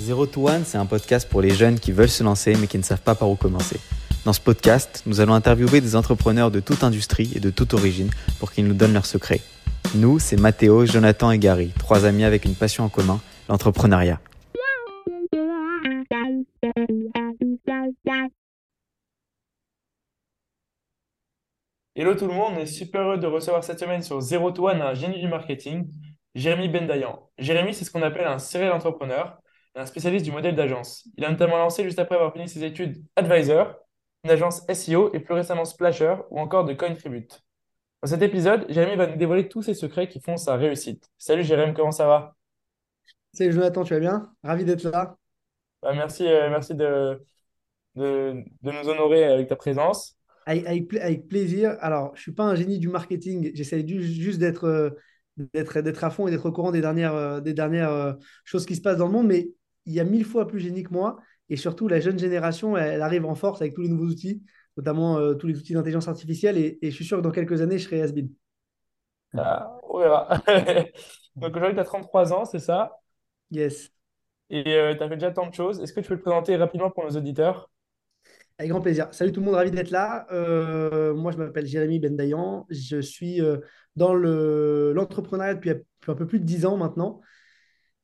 Zero to One, c'est un podcast pour les jeunes qui veulent se lancer mais qui ne savent pas par où commencer. Dans ce podcast, nous allons interviewer des entrepreneurs de toute industrie et de toute origine pour qu'ils nous donnent leurs secrets. Nous, c'est Mathéo, Jonathan et Gary, trois amis avec une passion en commun, l'entrepreneuriat. Hello tout le monde, on est super heureux de recevoir cette semaine sur Zero to One un génie du marketing, Jérémy Bendayan. Jérémy, c'est ce qu'on appelle un serial entrepreneur un spécialiste du modèle d'agence. Il a notamment lancé juste après avoir fini ses études Advisor, une agence SEO et plus récemment Splasher ou encore de Cointribute. Dans cet épisode, Jérémy va nous dévoiler tous ses secrets qui font sa réussite. Salut Jérémy, comment ça va? Salut Jonathan, tu vas bien? Ravi d'être là. Bah, merci, euh, merci de, de, de nous honorer avec ta présence. Avec, avec pla- avec plaisir. Alors, je suis pas un génie du marketing. J'essaie juste d'être euh, d'être d'être à fond et d'être au courant des dernières, euh, des dernières euh, choses qui se passent dans le monde. Mais il y a mille fois plus génie que moi. Et surtout, la jeune génération, elle, arrive en force avec tous les nouveaux outils, notamment euh, tous les outils d'intelligence artificielle. Et, et je suis sûr que dans quelques années, je serai has-been. Ah, on verra. Donc aujourd'hui, tu as 33 ans, c'est ça? Yes. Et tu as fait déjà tant de choses. Est-ce que tu peux te présenter rapidement pour nos auditeurs? Avec grand plaisir. Salut tout le monde, ravi d'être là. Euh, moi, je m'appelle Jérémy Bendayan. Je suis euh, dans le, l'entrepreneuriat depuis un peu plus de 10 ans maintenant.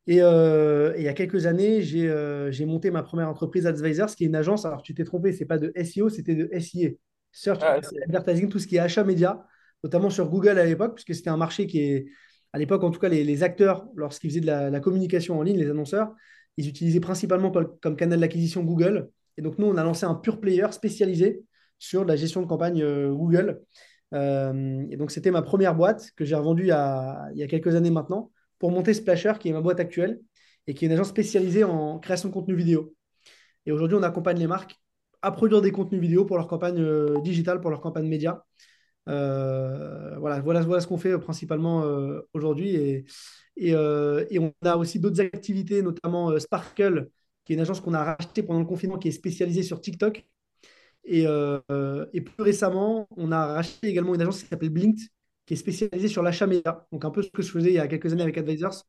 Et, euh, et il y a quelques années, j'ai euh, j'ai monté ma première entreprise Advisors, qui est une agence. Alors, tu t'es trompé, c'est pas de SEO, c'était de SIA. Search Ah, Advertising, tout ce qui est achat média, notamment sur Google à l'époque, puisque c'était un marché qui est, à l'époque, en tout cas, les, les acteurs, lorsqu'ils faisaient de la, la communication en ligne, les annonceurs, ils utilisaient principalement comme, canal d'acquisition Google. Et donc, nous, on a lancé un pure player spécialisé sur la gestion de campagne euh, Google. Et donc, c'était ma première boîte que j'ai revendue il y a quelques années maintenant pour monter Splasher, qui est ma boîte actuelle et qui est une agence spécialisée en création de contenu vidéo. Et aujourd'hui, on accompagne les marques à produire des contenus vidéo pour leur campagne euh, digitale, pour leur campagne média. Euh, voilà, voilà, voilà ce qu'on fait euh, principalement aujourd'hui. Et, on a aussi d'autres activités, notamment Sparkle, qui est une agence qu'on a rachetée pendant le confinement, qui est spécialisée sur TikTok. Et, et plus récemment, on a racheté également une agence qui s'appelle Blinked, qui est spécialisée sur l'achat média. Donc un peu ce que je faisais il y a quelques années avec Advisors.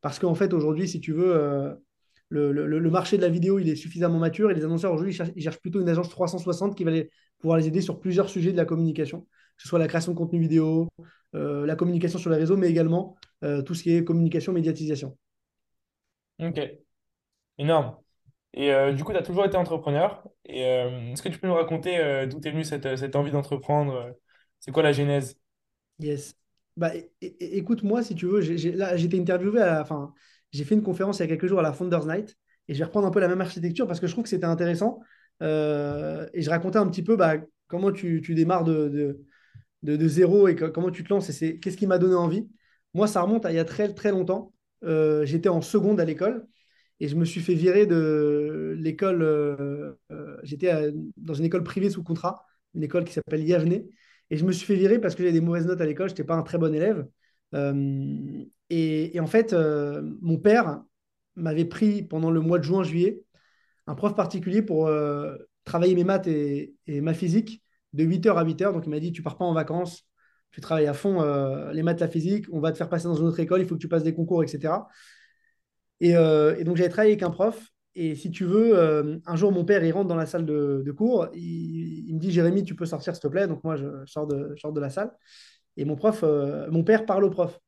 Parce qu'en fait, aujourd'hui, si tu veux, euh, le, marché de la vidéo, il est suffisamment mature et les annonceurs, aujourd'hui, ils cherchent, plutôt une agence 360 qui va les- pouvoir les aider sur plusieurs sujets de la communication, que ce soit la création de contenu vidéo, euh, la communication sur les réseaux, mais également euh, tout ce qui est communication, médiatisation. Ok, énorme. Et du coup, tu as toujours été entrepreneur. Et est-ce que tu peux nous raconter d'où est venue cette, envie d'entreprendre? C'est quoi la genèse? Yes. Bah, é- é- écoute, moi, si tu veux, j'ai été interviewé, enfin, j'ai fait une conférence il y a quelques jours à la Founders Night et je vais reprendre un peu la même architecture parce que je trouve que c'était intéressant. Euh, et je racontais un petit peu bah, comment tu, tu démarres de, de, de, zéro et comment tu te lances et c'est, qu'est-ce qui m'a donné envie. Moi, ça remonte à il y a très, très longtemps. Euh, j'étais en seconde à l'école et je me suis fait virer de l'école. euh, j'étais dans une école privée sous contrat, une école qui s'appelle Yavne. Et je me suis fait virer parce que j'avais des mauvaises notes à l'école, je n'étais pas un très bon élève. Euh, et, en fait, euh, mon père m'avait pris pendant le mois de juin-juillet un prof particulier pour euh, travailler mes maths et, ma physique de 8h à 8h. Donc il m'a dit, tu pars pas en vacances, tu travailles à fond les maths, la physique, on va te faire passer dans une autre école, il faut que tu passes des concours, etc. Et, et donc, j'avais travaillé avec un prof. Et si tu veux, euh, un jour, mon père, il rentre dans la salle de, cours. Il, me dit, Jérémy, tu peux sortir, s'il te plaît. Donc, moi, je sors de, la salle. Et mon prof, euh, mon père parle au prof.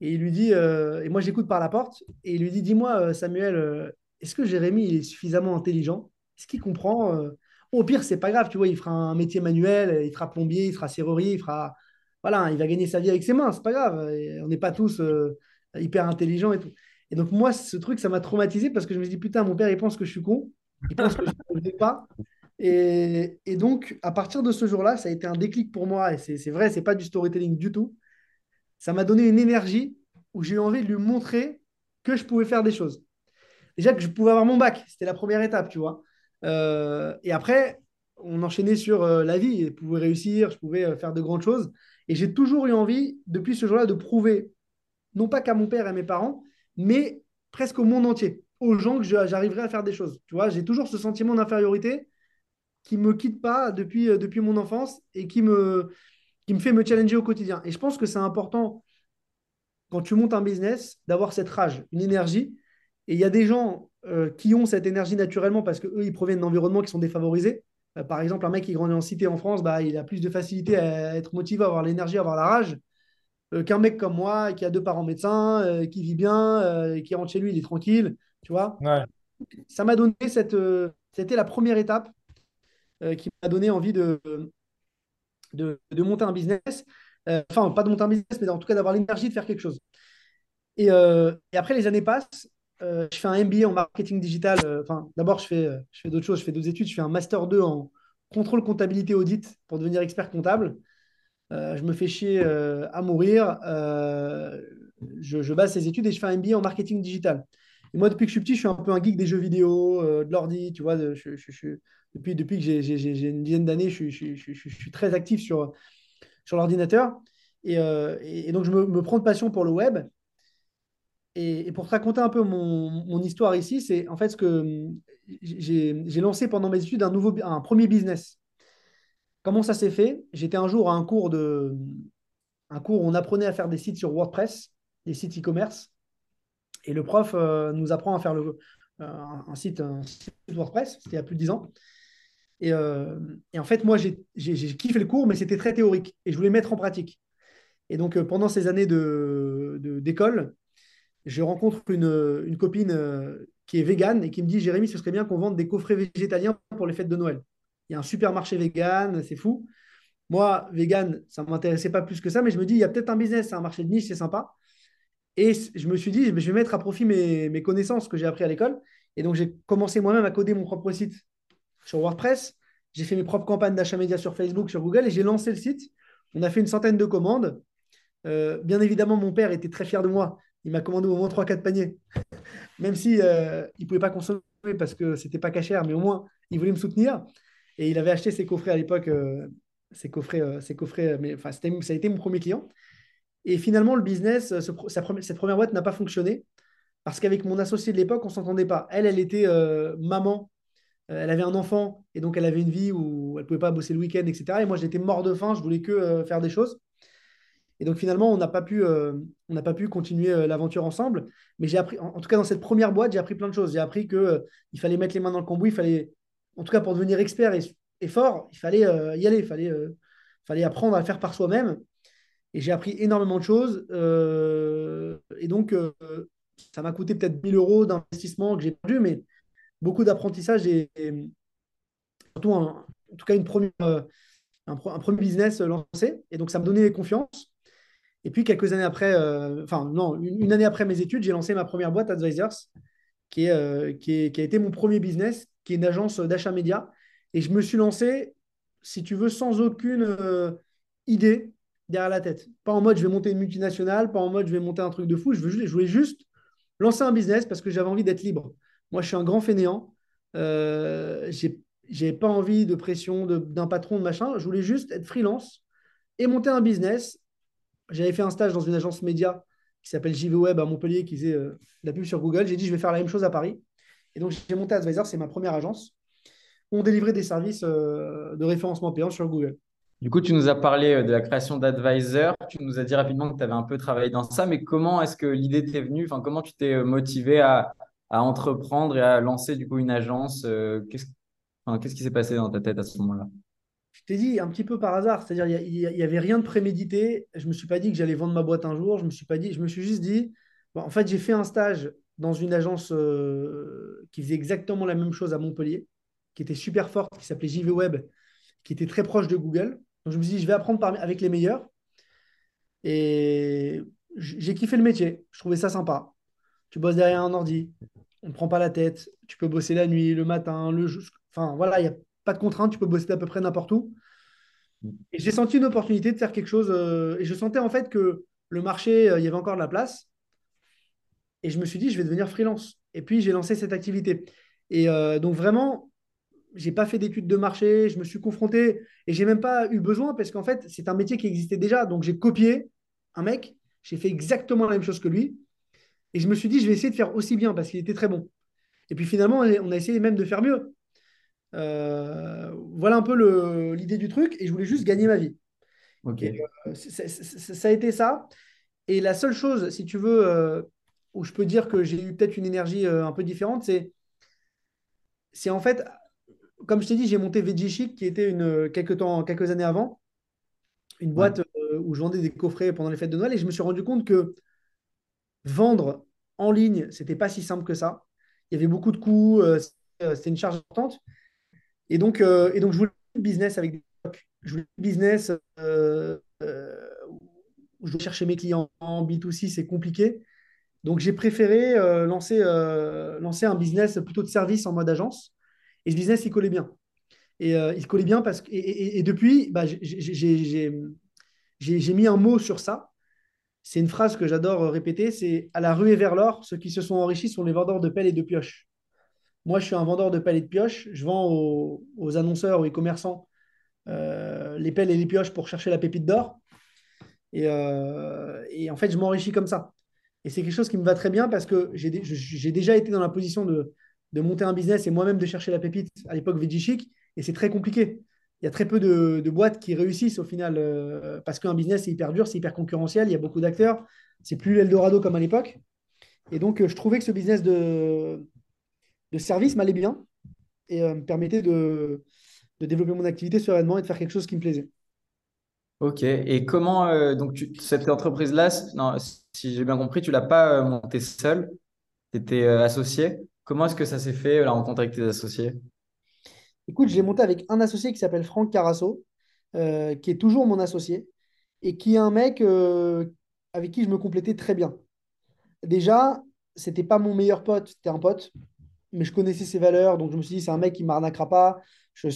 Et il lui dit, euh, et moi, j'écoute par la porte. Et il lui dit, dis-moi, Samuel, est-ce que Jérémy, est suffisamment intelligent? Est-ce qu'il comprend? Au pire, c'est pas grave, tu vois, il fera un métier manuel, il fera plombier, il fera serrurier, il fera. Voilà, il va gagner sa vie avec ses mains, c'est pas grave. On n'est pas tous hyper intelligents et tout. Et donc, moi, ce truc, ça m'a traumatisé parce que je me suis dit, putain, mon père, il pense que je suis con. Il pense que je ne sais pas. Et, donc, à partir de ce jour-là, ça a été un déclic pour moi. Et c'est c'est vrai, c'est pas du storytelling du tout. Ça m'a donné une énergie où j'ai eu envie de lui montrer que je pouvais faire des choses. Déjà que je pouvais avoir mon bac, c'était la première étape, tu vois. Euh, et après, on enchaînait sur euh, la vie. Je pouvais réussir, je pouvais euh, faire de grandes choses. Et j'ai toujours eu envie, depuis ce jour-là, de prouver non pas qu'à mon père et à mes parents, mais presque au monde entier, aux gens que j'arriverai à faire des choses. Tu vois, j'ai toujours ce sentiment d'infériorité qui me quitte pas depuis, euh, depuis mon enfance et qui me, qui me fait me challenger au quotidien. Et je pense que c'est important, quand tu montes un business, d'avoir cette rage, une énergie. Et il y a des gens euh, qui ont cette énergie naturellement parce qu'eux, ils proviennent d'environnements qui sont défavorisés. Euh, par exemple, un mec qui grandit en cité en France, bah, il a plus de facilité à être motivé, à avoir l'énergie, à avoir la rage, qu'un mec comme moi qui a deux parents médecins, qui vit bien, qui rentre chez lui, il est tranquille. Tu vois Ça m'a donné cette. C'était la première étape qui m'a donné envie de, de, de, monter un business. Enfin, pas de monter un business, mais en tout cas d'avoir l'énergie de faire quelque chose. Et, et après, les années passent. Euh, je fais un MBA en marketing digital. Euh, enfin, d'abord, je fais, euh, je fais d'autres choses. Je fais d'autres études. Je fais un master 2 en contrôle comptabilité audit pour devenir expert comptable. Je me fais chier à mourir. Je, je, base ces études et je fais un MBA en marketing digital. Et moi, depuis que je suis petit, je suis un peu un geek des jeux vidéo, de l'ordi. Tu vois, depuis, que j'ai une dizaine d'années, je, suis très actif sur, l'ordinateur. Et, donc, je me, prends de passion pour le web. Et, pour te raconter un peu mon, histoire ici, c'est en fait ce que j'ai lancé pendant mes études un, nouveau, un premier business. Comment ça s'est fait? J'étais un jour à un cours, où on apprenait à faire des sites sur WordPress, des sites e-commerce. Et le prof euh, nous apprend à faire euh, un, site, WordPress, c'était il y a plus de 10 ans. Et, euh, et en fait, moi, j'ai kiffé le cours, mais c'était très théorique et je voulais mettre en pratique. Et donc, pendant ces années d'école, de, je rencontre une, une copine qui est végane et qui me dit Jérémy, ce serait bien qu'on vende des coffrets végétaliens pour les fêtes de Noël. Il y a un supermarché vegan, c'est fou. Moi, vegan, ça ne m'intéressait pas plus que ça, mais je me dis, il y a peut-être un business, un marché de niche, c'est sympa. Et je me suis dit, je vais mettre à profit mes, connaissances que j'ai appris à l'école. Et donc, j'ai commencé moi-même à coder mon propre site sur WordPress. J'ai fait mes propres campagnes d'achat média sur Facebook, sur Google, et j'ai lancé le site. On a fait une centaine de commandes. Euh, bien évidemment, mon père était très fier de moi il m'a commandé au moins 3-4 paniers. Même si euh, il ne pouvait pas consommer parce que c'était pas cher, mais au moins il voulait me soutenir. Et il avait acheté ses coffrets à l'époque, euh, ses coffrets, euh, ses coffrets, mais ça a été mon premier client. Et finalement, le business, cette première boîte n'a pas fonctionné parce qu'avec mon associé de l'époque, on s'entendait pas. Elle, elle était maman, elle avait un enfant et donc elle avait une vie où elle pouvait pas bosser le week-end, etc. Et moi, j'étais mort de faim, je voulais que faire des choses. Et donc finalement, on n'a pas pu, euh, pas pu continuer euh, l'aventure ensemble. Mais j'ai appris, en, tout cas dans cette première boîte, j'ai appris plein de choses. J'ai appris euh, il fallait mettre les mains dans le cambouis, il fallait, en tout cas pour devenir expert et, fort, il fallait y aller, il fallait, fallait apprendre à le faire par soi-même. Et j'ai appris énormément de choses. et donc, ça m'a coûté peut-être 1000 euros d'investissement que j'ai perdu, mais beaucoup d'apprentissage et, surtout, en tout cas, une première, un, premier business lancé. Et donc, ça m'a donné confiance. Et puis, quelques années après, euh, enfin, non, une, année après mes études, j'ai lancé ma première boîte Advisors, euh, qui, est, qui, a été mon premier business, qui est une agence d'achat média. Et je me suis lancé, si tu veux, sans aucune euh, idée derrière la tête. Pas en mode je vais monter une multinationale, pas en mode je vais monter un truc de fou. Je, veux, je voulais juste lancer un business parce que j'avais envie d'être libre. Moi, je suis un grand fainéant. Euh, j'ai pas envie de pression d'un patron, de machin. Je voulais juste être freelance et monter un business j'avais fait un stage dans une agence média qui s'appelle JV Web à Montpellier qui faisait euh, la pub sur Google. J'ai dit, je vais faire la même chose à Paris. Et donc, j'ai monté Advisor, c'est ma première agence. On délivrait des services euh, de référencement payant sur Google. Du coup, tu nous as parlé euh, de la création d'Advisor. Tu nous as dit rapidement que tu avais un peu travaillé dans ça. Mais comment est-ce que l'idée t'est venue? Enfin, Comment tu t'es motivé à, à, entreprendre et à lancer du coup une agence Qu'est-ce enfin, qui s'est passé dans ta tête à ce moment-là? Je t'ai dit un petit peu par hasard, c'est-à-dire il n'y avait rien de prémédité. Je ne me suis pas dit que j'allais vendre ma boîte un jour. Je me suis pas dit, je me suis juste dit, en fait, j'ai fait un stage dans une agence euh, qui faisait exactement la même chose à Montpellier, qui était super forte, qui s'appelait JV Web, qui était très proche de Google. Donc je me suis dit, je vais apprendre avec les meilleurs. Et j'ai kiffé le métier. Je trouvais ça sympa. Tu bosses derrière un ordi, on ne prend pas la tête. Tu peux bosser la nuit, le matin, le jour. Enfin voilà, il y a pas de contrainte, tu peux bosser à peu près n'importe où. Et j'ai senti une opportunité de faire quelque chose. Euh, et je sentais en fait que le marché, euh, il y avait encore de la place. Et je me suis dit, je vais devenir freelance. Et puis, j'ai lancé cette activité. Et euh, donc, vraiment, j'ai pas fait d'études de marché. Je me suis confronté et j'ai même pas eu besoin parce qu'en fait, c'est un métier qui existait déjà. Donc, j'ai copié un mec. J'ai fait exactement la même chose que lui. Et je me suis dit, je vais essayer de faire aussi bien parce qu'il était très bon. Et puis finalement, on a essayé même de faire mieux. Euh, voilà un peu l'idée du truc et je voulais juste gagner ma vie. Ok. Euh, ça a été ça. Et la seule chose, si tu veux, où je peux dire que j'ai eu peut-être une énergie euh, un peu différente, c'est, c'est en fait, comme je t'ai dit, j'ai monté Veggie Chic, qui était une, quelques, temps, quelques années avant, une boîte euh, où je vendais des coffrets pendant les fêtes de Noël, et je me suis rendu compte que vendre en ligne, c'était pas si simple que ça. Il y avait beaucoup de coûts, euh, c'était une charge importante. Et donc, et donc je voulais business avec des je voulais business euh, euh, où je chercher mes clients en B2C, c'est compliqué. Donc, j'ai préféré euh, lancer, lancer un business plutôt de service en mode agence. Et ce business, il collait bien. Et il collait bien parce que. Et, depuis, bah, j'ai mis un mot sur ça. C'est une phrase que j'adore répéter c'est à la rue et vers l'or, ceux qui se sont enrichis sont les vendeurs de pelles et de pioches. Moi, je suis un vendeur de pelles et de pioches. Je vends aux, aux annonceurs, aux e-commerçants euh, les pelles et les pioches pour chercher la pépite d'or. Euh, et, en fait, je m'enrichis comme ça. Et c'est quelque chose qui me va très bien parce que j'ai déjà été dans la position de, monter un business et moi-même de chercher la pépite à l'époque Chic Et c'est très compliqué. Il y a très peu de, boîtes qui réussissent au final euh, parce qu'un business, c'est hyper dur, c'est hyper concurrentiel, il y a beaucoup d'acteurs. C'est plus l'Eldorado comme à l'époque. Et donc, je trouvais que ce business de, service m'allait bien et me permettait de, de développer mon activité sereinement et de faire quelque chose qui me plaisait. Ok. Et comment, euh, donc, cette entreprise-là, si j'ai bien compris, tu ne l'as pas euh, montée seule, tu étais euh, associé. Comment est-ce que ça s'est fait, la rencontre avec tes associés? Écoute, j'ai monté avec un associé qui s'appelle Franck Carasso, qui est toujours mon associé, et qui est un mec avec qui je me complétais très bien. Déjà, c'était pas mon meilleur pote, c'était un pote, mais je connaissais ses valeurs, donc je me suis dit, c'est un mec qui m'arnaquera pas. Je,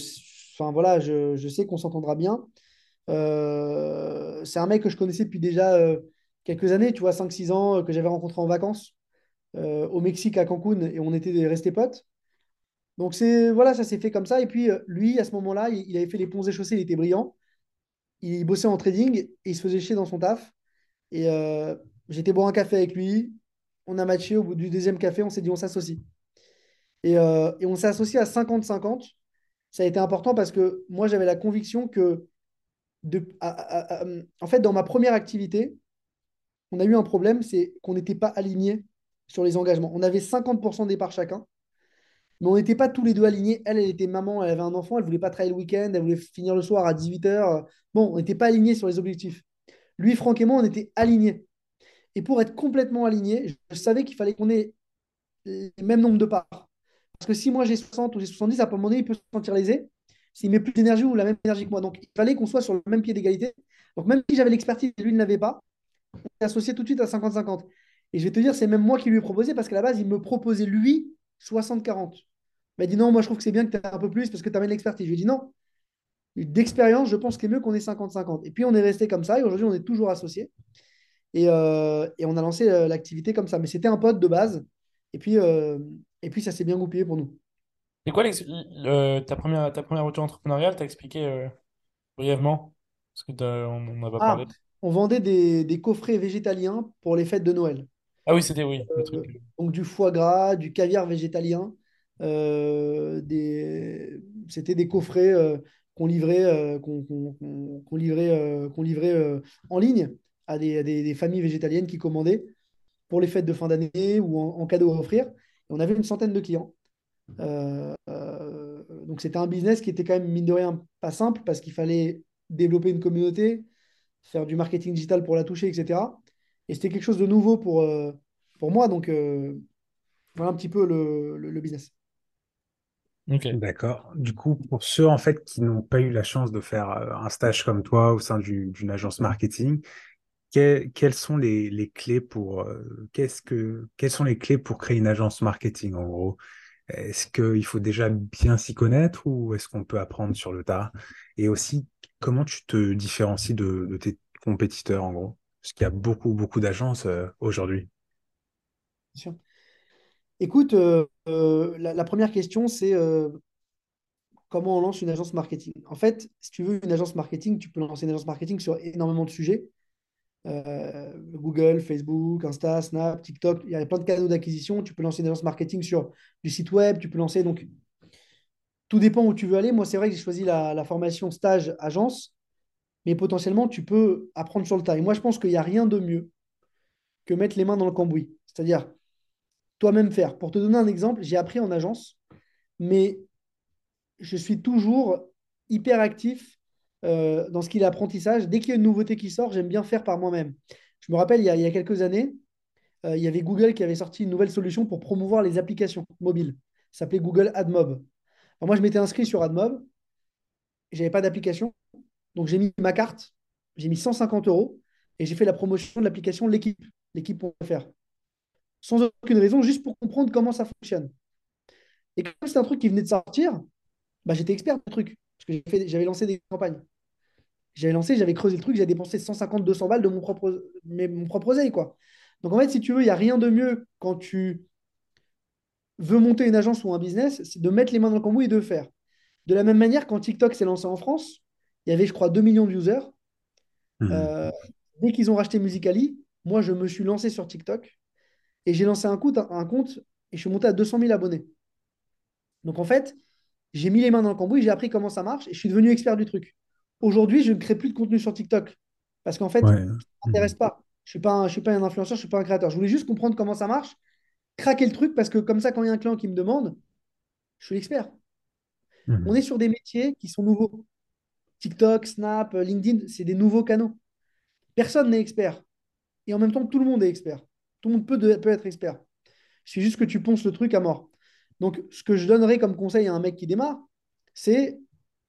Enfin voilà, je, sais qu'on s'entendra bien. Euh, c'est un mec que je connaissais depuis déjà euh, quelques années, tu vois, 5-6 ans, euh, que j'avais rencontré en vacances au Mexique, à Cancun, et on était restés potes. Donc c'est voilà, ça s'est fait comme ça. Et puis lui, à ce moment-là, il, avait fait les ponts et chaussées, il était brillant. Il bossait en trading et il se faisait chier dans son taf. Et j'étais boire un café avec lui. On a matché au bout du deuxième café, on s'est dit on s'associe. Et, et on s'est associé à 50-50 ça a été important parce que moi, j'avais la conviction que, en fait, dans ma première activité, on a eu un problème, c'est qu'on n'était pas alignés sur les engagements. On avait 50% des parts chacun, mais on n'était pas tous les deux alignés. Elle, elle était maman, elle avait un enfant, elle voulait pas travailler le week-end, elle voulait finir le soir à 18h. Bon, on n'était pas alignés sur les objectifs. Lui, Franck et on était alignés. Et pour être complètement alignés, je savais qu'il fallait qu'on ait les mêmes nombres de parts. Parce que si moi j'ai 60 ou j'ai 70, à un moment donné, il peut se sentir lésé s'il met plus d'énergie ou la même énergie que moi. Donc il fallait qu'on soit sur le même pied d'égalité. Donc même si j'avais l'expertise et lui ne l'avait pas, on est associé tout de suite à 50-50. Et je vais te dire, c'est même moi qui lui ai proposé parce qu'à la base, il me proposait lui 60-40. Il m'a dit non, moi je trouve que c'est bien que tu aies un peu plus parce que tu amènes l'expertise. Je lui ai dit non. D'expérience, je pense qu'il est mieux qu'on ait 50-50. Et puis on est resté comme ça et aujourd'hui on est toujours associés. Et, euh, on a lancé euh, l'activité comme ça. Mais c'était un pote de base. Et puis, euh, et puis, ça s'est bien goupillé pour nous. C'est quoi ta première, ta première rupture entrepreneuriale? T'as expliqué euh, brièvement, parce que on n'a pas Ah, parlé. on vendait des, des coffrets végétaliens pour les fêtes de Noël. Ah oui, c'était oui, le Euh, donc du foie gras, du caviar végétalien. euh, des... C'était des coffrets euh, qu'on livrait, euh, qu'on qu'on- qu'on- qu'on livrait, euh, qu'on livrait euh, en ligne à des, à des- des familles végétaliennes qui commandaient pour les fêtes de fin d'année ou en, en cadeau à offrir. Et on avait une centaine de clients. Euh, euh, donc c'était un business qui était quand même, mine de rien, pas simple parce qu'il fallait développer une communauté, faire du marketing digital pour la toucher, etc. Et c'était quelque chose de nouveau pour, euh, pour moi. Donc euh, voilà un petit peu le, le- le business. D'accord. Du coup, pour ceux en fait qui n'ont pas eu la chance de faire un stage comme toi au sein du- d'une agence marketing, que- quelles sont les, les clés pour euh, qu'est-ce que quelles sont les clés pour créer une agence marketing en gros? Est-ce qu'il faut déjà bien s'y connaître ou est-ce qu'on peut apprendre sur le tas? Et aussi, comment tu te différencies de, tes compétiteurs en gros? Parce qu'il y a beaucoup, beaucoup d'agences euh, aujourd'hui. Écoute, euh, euh, la, première question, c'est comment on lance une agence marketing? En fait, si tu veux une agence marketing, tu peux lancer une agence marketing sur énormément de sujets. Euh, Google, Facebook, Insta, Snap, TikTok, il y a plein de canaux d'acquisition. Tu peux lancer une agence marketing sur du site web, tu peux lancer. Donc, tout dépend où tu veux aller. Moi, c'est vrai que j'ai choisi la, formation stage agence, mais potentiellement, tu peux apprendre sur le tas. Et moi, je pense qu'il n'y a rien de mieux que mettre les mains dans le cambouis. C'est-à-dire, toi-même faire. Pour te donner un exemple, j'ai appris en agence, mais je suis toujours hyper actif euh, dans ce qui est l'apprentissage. Dès qu'il y a une nouveauté qui sort, j'aime bien faire par moi-même. Je me rappelle, il y a, il y a quelques années, euh, il y avait Google qui avait sorti une nouvelle solution pour promouvoir les applications mobiles. Ça s'appelait Google AdMob. Alors moi, je m'étais inscrit sur AdMob. J'avais pas d'application. Donc, j'ai mis ma carte. J'ai mis 150 euros et j'ai fait la promotion de l'application L'équipe, l'équipe.fr. Sans aucune raison, juste pour comprendre comment ça fonctionne. Et comme c'est un truc qui venait de sortir, bah, j'étais expert du truc. Parce que j'avais lancé des campagnes. J'avais lancé, j'avais creusé le truc, j'avais dépensé 150, 200 balles de mon propre, mon propre oseille, quoi. Donc en fait, si tu veux, il n'y a rien de mieux quand tu veux monter une agence ou un business, c'est de mettre les mains dans le cambouis et de faire. De la même manière, quand TikTok s'est lancé en France, il y avait, je crois, 2 millions de users. Mmh. Euh, dès qu'ils ont racheté Musicali, moi, je me suis lancé sur TikTok et j'ai lancé un compte, un compte et je suis monté à 200 000 abonnés. Donc en fait, j'ai mis les mains dans le cambouis, j'ai appris comment ça marche et je suis devenu expert du truc. Aujourd'hui, je ne crée plus de contenu sur TikTok parce qu'en fait, ça ne m'intéresse pas. Je ne suis, pas un, suis pas un influenceur, je ne suis pas un créateur. Je voulais juste comprendre comment ça marche, craquer le truc parce que comme ça, quand il y a un client qui me demande, je suis l'expert. Mhm. On est sur des métiers qui sont nouveaux. TikTok, Snap, LinkedIn, c'est des nouveaux canaux. Personne n'est expert. Et en même temps, tout le monde est expert. Tout le monde peut, peut être expert. C'est juste que tu ponces le truc à mort. Donc, ce que je donnerais comme conseil à un mec qui démarre, c'est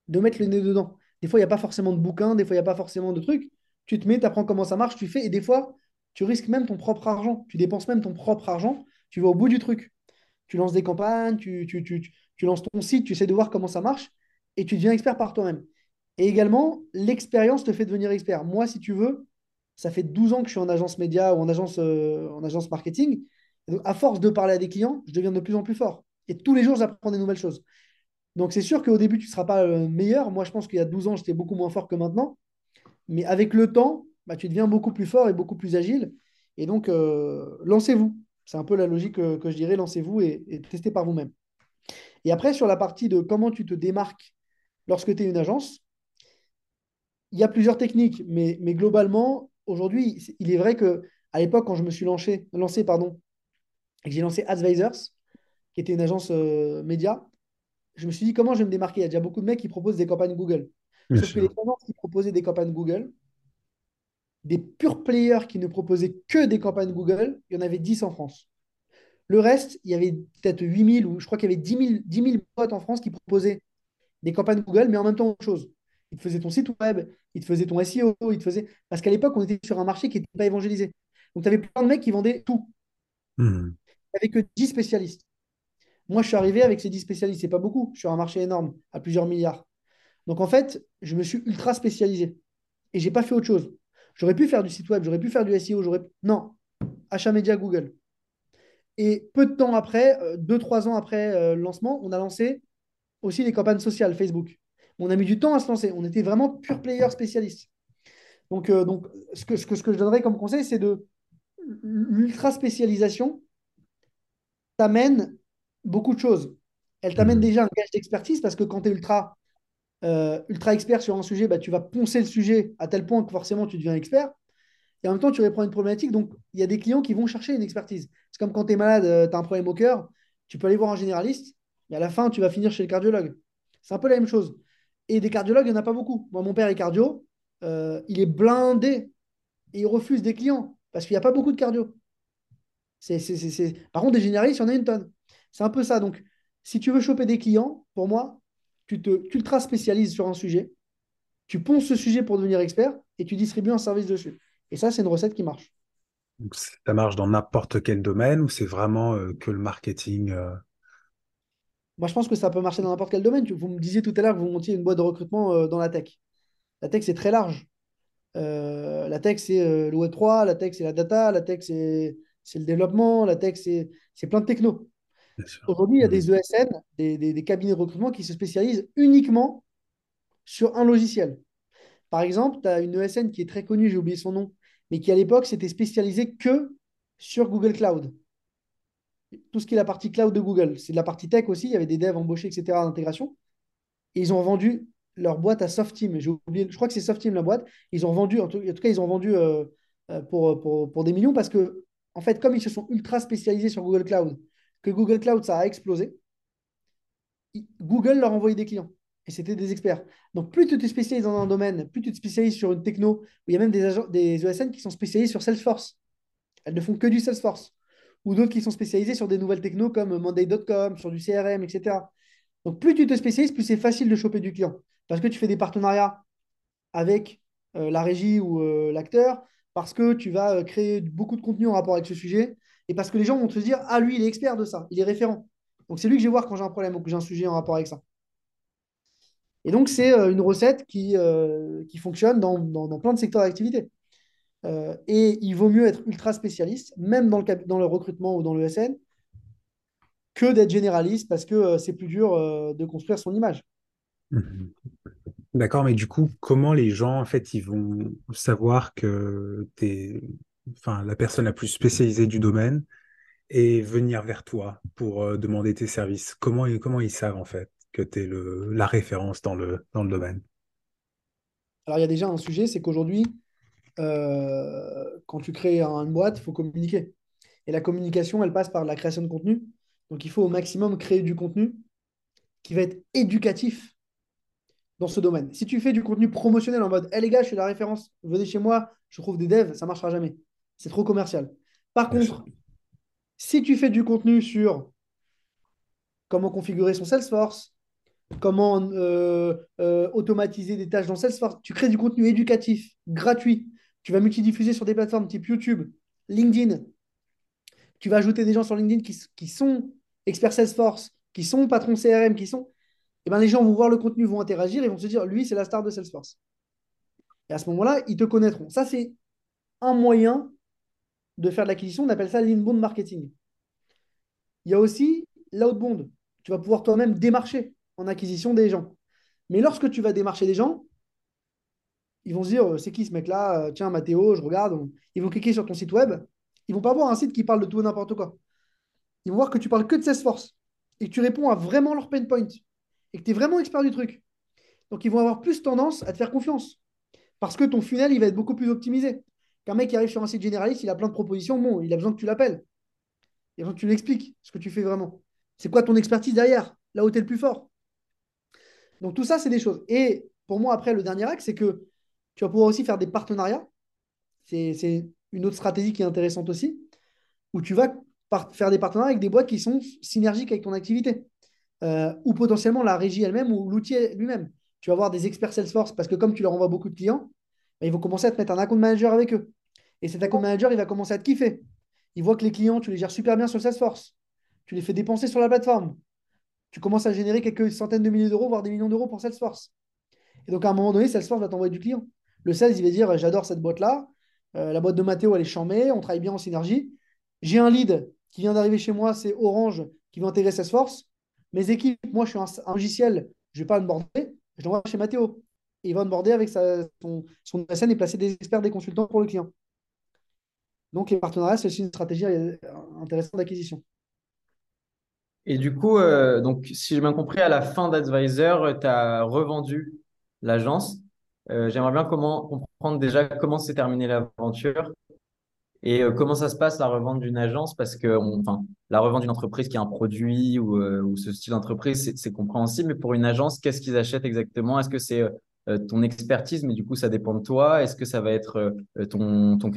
de mettre le nez dedans. Des fois, il n'y a pas forcément de bouquins, des fois, il n'y a pas forcément de trucs. Tu te mets, tu apprends comment ça marche, tu fais, et des fois, tu risques même ton propre argent. Tu dépenses même ton propre argent, tu vas au bout du truc. Tu lances des campagnes, tu, lances ton site, tu essaies de voir comment ça marche, et tu deviens expert par toi-même. Et également, l'expérience te fait devenir expert. Moi, si tu veux, ça fait 12 ans que je suis en agence média ou en agence, euh, marketing. à force de parler à des clients, je deviens de plus en plus fort. Et tous les jours, j'apprends des nouvelles choses. Donc, c'est sûr qu'au début, tu ne seras pas euh, meilleur. Moi, je pense qu'il y a 12 ans, j'étais beaucoup moins fort que maintenant. Mais avec le temps, bah, tu deviens beaucoup plus fort et beaucoup plus agile. Et donc, euh, lancez-vous. C'est un peu la logique que, je dirais, lancez-vous et, testez par vous-même. Et après, sur la partie de comment tu te démarques lorsque tu es une agence, il y a plusieurs techniques, mais, globalement, aujourd'hui, il est vrai que à l'époque, quand je me suis lancé, j'ai lancé Advisors, qui était une agence euh, média, je me suis dit comment je vais me démarquer? Il y a déjà beaucoup de mecs qui proposent des campagnes Google. Sauf que les agences qui proposaient des campagnes Google, des purs players qui ne proposaient que des campagnes Google, il y en avait 10 en France. Le reste, il y avait peut-être 8000 ou je crois qu'il y avait 10 000, boîtes en France qui proposaient des campagnes Google, mais en même temps autre chose. Ils te faisaient ton site web, ils te faisaient ton SEO, ils te faisaient. Parce qu'à l'époque, on était sur un marché qui n'était pas évangélisé. Donc, tu avais plein de mecs qui vendaient tout. Il n'y avait que 10 spécialistes. Moi, je suis arrivé avec ces 10 spécialistes, c'est pas beaucoup, sur un marché énorme, à plusieurs milliards. Donc en fait, je me suis ultra spécialisé et j'ai pas fait autre chose. J'aurais pu faire du site web, j'aurais pu faire du SEO, j'aurais non, achat média Google. Et peu de temps après, euh, deux, trois ans après euh, le lancement, on a lancé aussi les campagnes sociales Facebook. On a mis du temps à se lancer. On était vraiment pure player spécialiste. Donc, euh, donc ce, que, ce, que, ce que je donnerais comme conseil, c'est de l'ultra spécialisation t'amène beaucoup de choses. Elle t'amène mhm. déjà un gage d'expertise parce que quand tu es ultra, euh, ultra expert sur un sujet, bah, tu vas poncer le sujet à tel point que forcément tu deviens expert. Et en même temps, tu réponds à une problématique. Donc, il y a des clients qui vont chercher une expertise. C'est comme quand tu es malade, euh, tu as un problème au cœur, tu peux aller voir un généraliste, mais à la fin, tu vas finir chez le cardiologue. C'est un peu la même chose. Et des cardiologues, il n'y en a pas beaucoup. Moi, mon père est cardio, euh, il est blindé et il refuse des clients parce qu'il n'y a pas beaucoup de cardio. C'est, Par contre, des généralistes, il y en a une tonne. C'est un peu ça. Donc, si tu veux choper des clients, pour moi, tu te ultra spécialises sur un sujet, tu ponces ce sujet pour devenir expert et tu distribues un service dessus. Et ça, c'est une recette qui marche. Donc, ça marche dans n'importe quel domaine ou c'est vraiment euh, que le marketing euh? Moi, je pense que ça peut marcher dans n'importe quel domaine. Vous me disiez tout à l'heure que vous montiez une boîte de recrutement euh, dans la tech. La tech, c'est très large. la tech, c'est le Web3, la tech, c'est la data, la tech, c'est le développement, la tech, c'est plein de techno. Aujourd'hui, il y a des ESN, des, cabinets de recrutement qui se spécialisent uniquement sur un logiciel. Par exemple, tu as une ESN qui est très connue, j'ai oublié son nom, mais qui à l'époque s'était spécialisée que sur Google Cloud. Tout ce qui est la partie cloud de Google. C'est de la partie tech aussi, il y avait des devs embauchés, etc. d'intégration. Et ils ont vendu leur boîte à Softeam. J'ai oublié, je crois que c'est Softeam la boîte. Ils ont vendu, en tout, cas, ils ont vendu euh, euh, pour, pour, pour, des millions parce que en fait, comme ils se sont ultra spécialisés sur Google Cloud, que Google Cloud, ça a explosé, Google leur envoyait des clients. Et c'était des experts. Donc, plus tu te spécialises dans un domaine, plus tu te spécialises sur une techno, il y a même des, des ESN qui sont spécialisés sur Salesforce. Elles ne font que du Salesforce. Ou d'autres qui sont spécialisés sur des nouvelles technos comme Monday.com, sur du CRM, etc. Donc, plus tu te spécialises, plus c'est facile de choper du client. Parce que tu fais des partenariats avec euh, la régie ou euh, l'acteur, parce que tu vas euh, créer beaucoup de contenu en rapport avec ce sujet, et parce que les gens vont te dire Ah, lui, il est expert de ça, il est référent. Donc, c'est lui que je vais voir quand j'ai un problème ou que j'ai un sujet en rapport avec ça. Et donc, c'est une recette qui, qui fonctionne dans, dans, plein de secteurs d'activité. et il vaut mieux être ultra spécialiste, même dans le, dans le recrutement ou dans le SN, que d'être généraliste parce que c'est plus dur de construire son image. D'accord, mais du coup, comment les gens, en fait, ils vont savoir que tu es enfin, la personne la plus spécialisée du domaine et venir vers toi pour euh, demander tes services? Comment, ils savent, en fait, que tu es la référence dans le, domaine? Alors, il y a déjà un sujet, c'est qu'aujourd'hui, euh, quand tu crées une boîte, il faut communiquer. Et la communication, elle passe par la création de contenu. Donc, il faut au maximum créer du contenu qui va être éducatif dans ce domaine. Si tu fais du contenu promotionnel en mode, hé les gars, je suis la référence, venez chez moi, je trouve des devs, ça ne marchera jamais. C'est trop commercial. Par contre, si tu fais du contenu sur comment configurer son Salesforce, comment euh, euh, automatiser des tâches dans Salesforce, tu crées du contenu éducatif, gratuit. Tu vas multidiffuser sur des plateformes type YouTube, LinkedIn. Tu vas ajouter des gens sur LinkedIn qui, qui sont experts Salesforce, qui sont patrons CRM, qui sont et eh ben, les gens vont voir le contenu, vont interagir et vont se dire, lui, c'est la star de Salesforce. Et à ce moment-là, ils te connaîtront. Ça, c'est un moyen de faire de l'acquisition. On appelle ça l'inbound marketing. Il y a aussi l'outbound. Tu vas pouvoir toi-même démarcher en acquisition des gens. Mais lorsque tu vas démarcher des gens, ils vont se dire, c'est qui ce mec-là? Tiens, Mathéo, je regarde. Ils vont cliquer sur ton site web. Ils vont pas voir un site qui parle de tout et n'importe quoi. Ils vont voir que tu parles que de Salesforce et que tu réponds à vraiment leur pain point et que tu es vraiment expert du truc. Donc, ils vont avoir plus tendance à te faire confiance. Parce que ton funnel, il va être beaucoup plus optimisé. Qu'un mec qui arrive sur un site généraliste, il a plein de propositions. Bon, il a besoin que tu l'appelles. Il a besoin que tu lui expliques ce que tu fais vraiment. C'est quoi ton expertise derrière? Là où tu es le plus fort. Donc, tout ça, c'est des choses. Et pour moi, après, le dernier axe, c'est que tu vas pouvoir aussi faire des partenariats. C'est une autre stratégie qui est intéressante aussi, où tu vas faire des partenariats avec des boîtes qui sont synergiques avec ton activité. Euh, ou potentiellement la régie elle-même ou l'outil lui-même. Tu vas avoir des experts Salesforce parce que comme tu leur envoies beaucoup de clients, ils vont commencer à te mettre un account manager avec eux. Et cet account manager, il va commencer à te kiffer. Il voit que les clients, tu les gères super bien sur Salesforce. Tu les fais dépenser sur la plateforme. Tu commences à générer quelques centaines de milliers d'euros, voire des millions d'euros pour Salesforce. Et donc, à un moment donné, Salesforce va t'envoyer du client. Le sales, il va dire J'adore cette boîte-là. Euh, la boîte de Mathéo, elle est chambée. On travaille bien en synergie. J'ai un lead qui vient d'arriver chez moi, c'est Orange, qui va intégrer Salesforce. Mes équipes, moi, je suis un, logiciel, je ne vais pas onboarder, je l'envoie chez Mathéo. Et il va onboarder avec son, son SN et placer des experts, des consultants pour le client. Donc, les partenariats, c'est aussi une stratégie euh, intéressante d'acquisition. Et du coup, euh, donc, si j'ai bien compris, à la fin d'Advisor, tu as revendu l'agence. Euh, j'aimerais bien comment, comprendre déjà comment s'est terminée l'aventure et comment ça se passe la revente d'une agence Parce que enfin, la revente d'une entreprise qui a un produit ou, ou ce style d'entreprise, c'est compréhensible. Mais pour une agence, qu'est-ce qu'ils achètent exactement? Est-ce que c'est ton expertise, mais du coup, ça dépend de toi Est-ce que ça va être ton, ton,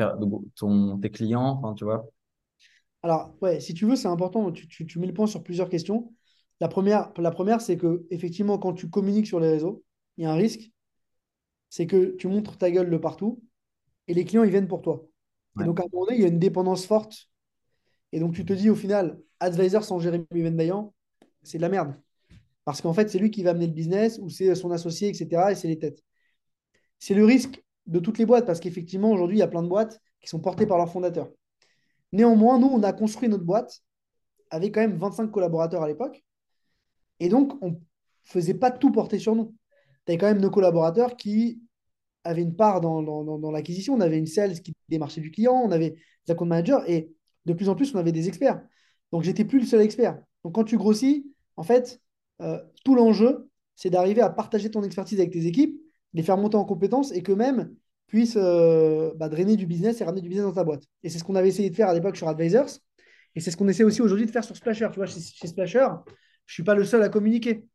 ton, tes clients enfin, tu vois? Alors, ouais, si tu veux, c'est important. Tu, tu, tu, mets le point sur plusieurs questions. La première, la première c'est que effectivement, quand tu communiques sur les réseaux, il y a un risque. C'est que tu montres ta gueule de partout et les clients, ils viennent pour toi. Et donc, à un moment donné, il y a une dépendance forte. Et donc, tu te dis au final, advisor sans Jérémy Vendayan, c'est de la merde. Parce qu'en fait, c'est lui qui va amener le business ou c'est son associé, etc. Et c'est les têtes. C'est le risque de toutes les boîtes parce qu'effectivement, aujourd'hui, il y a plein de boîtes qui sont portées par leurs fondateurs. Néanmoins, nous, on a construit notre boîte avec quand même 25 collaborateurs à l'époque. Et donc, on ne faisait pas tout porter sur nous. Tu avais quand même nos collaborateurs qui avait une part dans, dans, l'acquisition. On avait une sales qui démarchait du client, on avait des account managers et de plus en plus, on avait des experts. Donc, j'étais plus le seul expert. Donc, quand tu grossis, en fait, euh, tout l'enjeu, c'est d'arriver à partager ton expertise avec tes équipes, les faire monter en compétences et que même puisse euh, bah, drainer du business et ramener du business dans ta boîte. Et c'est ce qu'on avait essayé de faire à l'époque sur Advisors. Et c'est ce qu'on essaie aussi aujourd'hui de faire sur Splasher. Tu vois, chez, chez Splasher, je ne suis pas le seul à communiquer.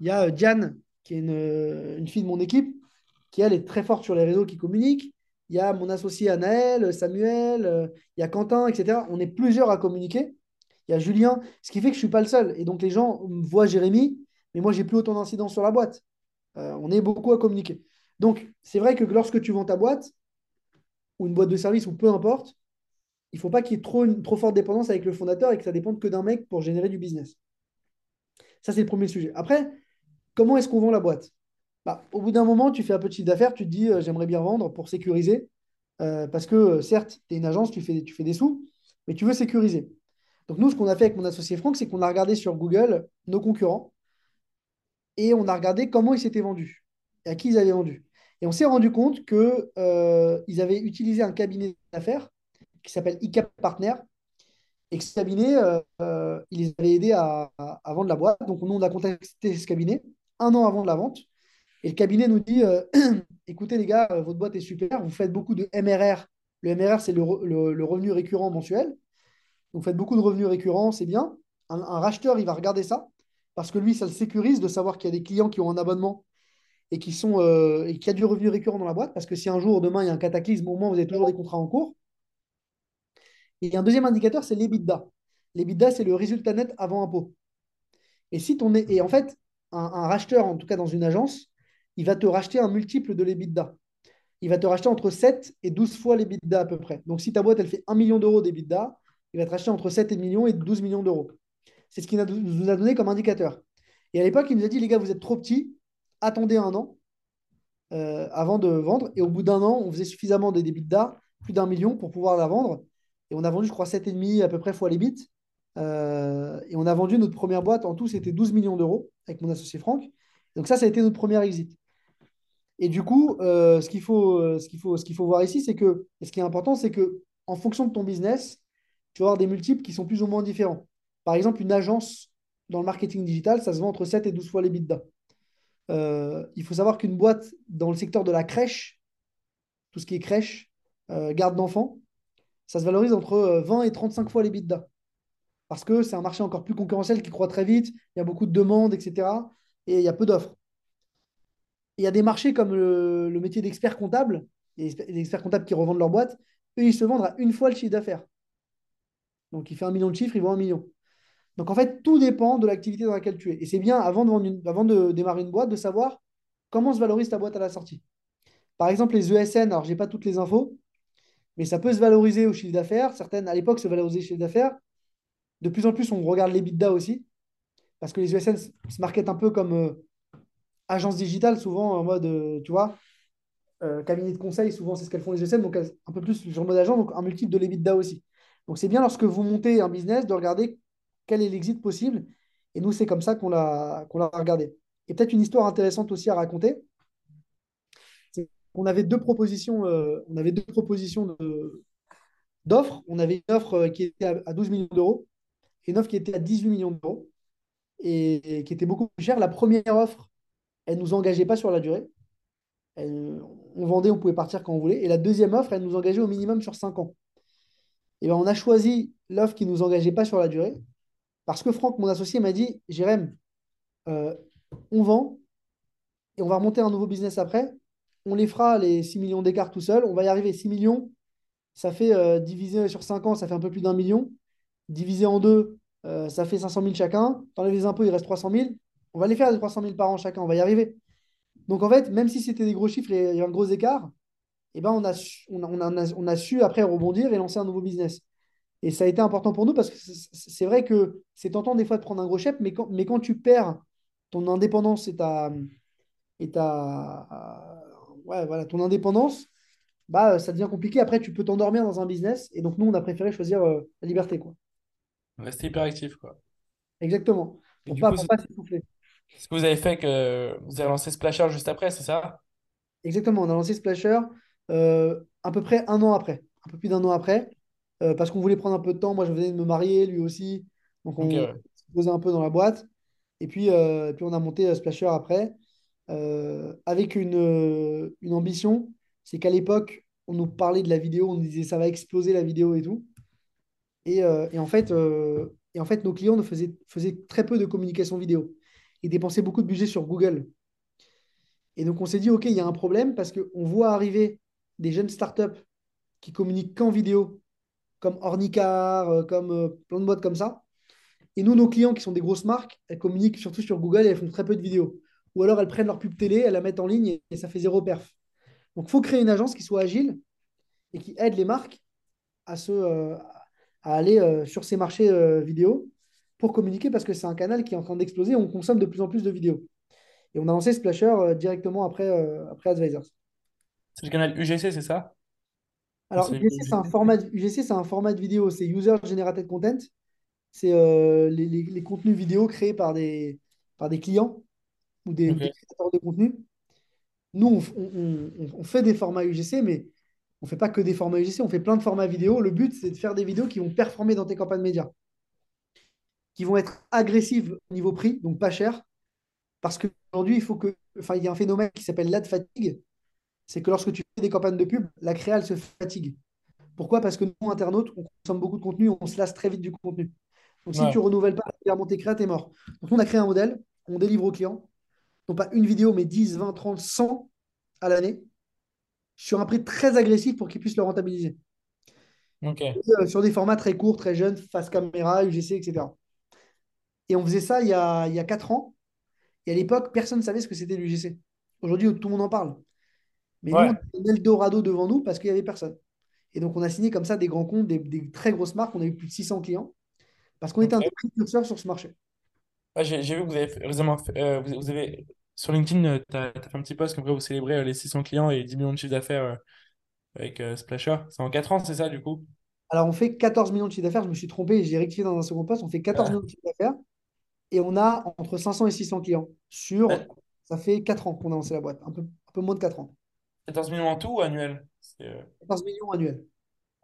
Il y a euh, Diane, qui est une, une fille de mon équipe, qui elle est très forte sur les réseaux, qui communique. Il y a mon associé Anaël, Samuel, il y a Quentin, etc. On est plusieurs à communiquer. Il y a Julien, ce qui fait que je ne suis pas le seul. Et donc les gens voient Jérémy, mais moi, j'ai plus autant d'incidence sur la boîte. Euh, on est beaucoup à communiquer. Donc, c'est vrai que lorsque tu vends ta boîte, ou une boîte de service, ou peu importe, il ne faut pas qu'il y ait trop, une trop forte dépendance avec le fondateur et que ça dépende que d'un mec pour générer du business. Ça, c'est le premier sujet. Après, comment est-ce qu'on vend la boîte? Bah, Au bout d'un moment, tu fais un de chiffre d'affaires, tu te dis, euh, j'aimerais bien vendre pour sécuriser. Euh, parce que, certes, tu es une agence, tu fais, tu fais des sous, mais tu veux sécuriser. Donc, nous, ce qu'on a fait avec mon associé Franck, c'est qu'on a regardé sur Google nos concurrents et on a regardé comment ils s'étaient vendus et à qui ils avaient vendu. Et on s'est rendu compte qu'ils euh, avaient utilisé un cabinet d'affaires qui s'appelle ICAP Partner et ce cabinet, euh, euh, ils les avait aidés à, vendre la boîte. Donc, nous, on a contacté ce cabinet un an avant de la vente. Et le cabinet nous dit, écoutez les gars, votre boîte est super, vous faites beaucoup de MRR. Le MRR, c'est le revenu récurrent mensuel. Vous faites beaucoup de revenus récurrents, c'est bien. Un, racheteur, il va regarder ça parce que lui, ça le sécurise de savoir qu'il y a des clients qui ont un abonnement et qui euh, qu'il y a du revenu récurrent dans la boîte. Parce que si un jour, demain, il y a un cataclysme, au moins, vous avez toujours des contrats en cours. Et un deuxième indicateur, c'est l'EBITDA. L'EBITDA, c'est le résultat net avant impôt. Et si ton et en fait, un, un racheteur, en tout cas dans une agence, il va te racheter un multiple de l'EBITDA. Il va te racheter entre 7 et 12 fois l'EBITDA à peu près. Donc si ta boîte, elle fait 1 million d'euros d'EBITDA, il va te racheter entre 7 et millions et 12 millions d'euros. C'est ce qu'il nous a donné comme indicateur. Et à l'époque, il nous a dit, les gars, vous êtes trop petits, attendez un an euh, avant de vendre. Et au bout d'un an, on faisait suffisamment de d'EBITDA, plus d'un million, pour pouvoir la vendre. Et on a vendu, je crois, 7,5 à peu près fois les bits. Euh, et on a vendu notre première boîte, en tout, c'était 12 millions d'euros avec mon associé Franck. Donc ça, ça a été notre première exit. Et du coup, euh, ce qu'il faut, faut, faut voir ici, c'est que, et ce qui est important, c'est que en fonction de ton business, tu vas avoir des multiples qui sont plus ou moins différents. Par exemple, une agence dans le marketing digital, ça se vend entre 7 et 12 fois les l'EBITDA. Euh, il faut savoir qu'une boîte dans le secteur de la crèche, tout ce qui est crèche, euh, garde d'enfants, ça se valorise entre euh, 20 et 35 fois les l'EBITDA. Parce que c'est un marché encore plus concurrentiel qui croît très vite, il y a beaucoup de demandes, etc. Et il y a peu d'offres. Il y a des marchés comme le, le métier d'expert comptable, et les experts comptables qui revendent leur boîte, eux, ils se vendent à une fois le chiffre d'affaires. Donc, il fait un million de chiffres, ils vendent un million. Donc, en fait, tout dépend de l'activité dans laquelle tu es. Et c'est bien, avant de, une- avant de démarrer une boîte, de savoir comment se valorise ta boîte à la sortie. Par exemple, les ESN, alors, je n'ai pas toutes les infos, mais ça peut se valoriser au chiffre d'affaires. Certaines, à l'époque, se valorisaient au chiffre d'affaires. De plus en plus, on regarde les l'EBITDA aussi, parce que les ESN se marketent un peu comme euh, agence digitale, souvent en mode, euh, tu vois, euh, cabinet de conseil, souvent c'est ce qu'elles font les ESN, donc un peu plus sur le mode agent, donc un multiple de l'EBITDA aussi. Donc c'est bien lorsque vous montez un business de regarder quel est l'exit possible. Et nous, c'est comme ça qu'on l'a regardé. Et peut-être une histoire intéressante aussi à raconter. c'est qu'on avait deux propositions, euh, on avait deux propositions d'offres. On avait une offre euh, qui était à, à 12 millions d'euros et une offre qui était à 18 millions d'euros et, qui était beaucoup plus chère. La première offre, elle ne nous engageait pas sur la durée. On vendait, on pouvait partir quand on voulait. Et la deuxième offre, elle nous engageait au minimum sur 5 ans. Et ben, on a choisi l'offre qui ne nous engageait pas sur la durée parce que Franck, mon associé, m'a dit Jérém, euh, on vend et on va remonter un nouveau business après. On les fera les 6 millions d'écart tout seul. On va y arriver. 6 millions, ça fait euh, divisé sur 5 ans, ça fait un peu plus d'un million. Divisé en deux, euh, ça fait 500 000 chacun. T'enlèves les impôts, il reste 300 000. On va les faire les 300 000 par an chacun. On va y arriver. Donc en fait, même si c'était des gros chiffres et un gros écart, eh ben, on, a su, on, a, on, a, on a su après rebondir et lancer un nouveau business. Et ça a été important pour nous parce que c'est vrai que c'est tentant des fois de prendre un gros chef, mais quand, mais quand tu perds ton indépendance et ta, et ta ouais, voilà, ton indépendance, bah, ça devient compliqué. Après, tu peux t'endormir dans un business. Et donc, nous, on a préféré choisir euh, la liberté. Quoi. Rester hyper actif, quoi. Exactement. Et Pour pas, coup, pas s'essouffler. ce que vous avez fait que vous avez lancé Splasher juste après, c'est ça? Exactement. On a lancé Splasher à peu près un an après. Un peu plus d'un an après. euh, parce qu'on voulait prendre un peu de temps. Moi, je venais de me marier, lui aussi. Donc, on ouais. se posait un peu dans la boîte. Et puis, euh, et puis on a monté euh, Splasher après. euh, avec une, euh, une ambition, c'est qu'à l'époque, on nous parlait de la vidéo, on nous disait ça va exploser la vidéo et tout. Et, euh, et en, fait, euh, et en fait, nos clients ne faisaient, faisaient très peu de communication vidéo. Ils dépensaient beaucoup de budget sur Google. Et donc, on s'est dit, OK, il y a un problème parce qu'on voit arriver des jeunes startups qui communiquent qu'en vidéo, comme Ornicar, euh, comme euh, plein de boîtes comme ça. Et nous, nos clients qui sont des grosses marques, elles communiquent surtout sur Google et elles font très peu de vidéos. Ou alors elles prennent leur pub télé, elles la mettent en ligne et, ça fait zéro perf. Donc, il faut créer une agence qui soit agile et qui aide les marques à, se, euh, à aller sur ces marchés vidéo pour communiquer parce que c'est un canal qui est en train d'exploser. On consomme de plus en plus de vidéos. Et on a lancé Splasher directement après, après Advisors. C'est le canal UGC, c'est ça? Alors, UGC, c'est un format, UGC, c'est un format de vidéo, c'est User Generated Content. C'est euh, les, les- les contenus vidéo créés par des, par des clients ou des, créateurs de contenu. Nous, on, f- on- on- on fait des formats UGC, mais on ne fait pas que des formats UGC, on fait plein de formats vidéo. Le but, c'est de faire des vidéos qui vont performer dans tes campagnes médias, qui vont être agressives au niveau prix, donc pas cher, parce qu'aujourd'hui, il faut que, enfin, il y a un phénomène qui s'appelle l'ad fatigue, c'est que lorsque tu fais des campagnes de pub, la créa, elle se fatigue. Pourquoi? Parce que nous, internautes, on consomme beaucoup de contenu, on se lasse très vite du contenu. Donc, si tu ne renouvelles pas régulièrement tes créas, t'es mort. Donc, on a créé un modèle, on délivre aux clients, non pas une vidéo, mais 10, 20, 30, 100 à l'année, sur un prix très agressif pour qu'ils puissent le rentabiliser. Et, euh, sur des formats très courts, très jeunes, face caméra, UGC, etc. Et on faisait ça il y a, il y a 4 ans. Et à l'époque, personne ne savait ce que c'était l'UGC. Aujourd'hui, tout le monde en parle. Mais nous, on Ouais. a un Eldorado devant nous parce qu'il n'y avait personne. Et donc, on a signé comme ça des grands comptes, des, des très grosses marques. On a eu plus de 600 clients parce qu'on était un précurseurs sur ce marché. Ouais, j'ai vu que vous avez fait- euh, vous, vous avez sur LinkedIn, tu as, fait un petit post comme quoi vous célébrez euh, les 600 clients et 10 millions de chiffre d'affaires euh, avec euh, Splasher. C'est en 4 ans, c'est ça du coup? Alors, on fait 14 millions de chiffre d'affaires. Je me suis trompé, j'ai rectifié dans un second poste. On fait 14 Ah, millions de chiffre d'affaires et on a entre 500 et 600 clients. Sur, ça fait 4 ans qu'on a lancé la boîte, un peu, un peu moins de 4 ans. 14 millions en tout ou annuel? C'est, euh, 14 millions annuels.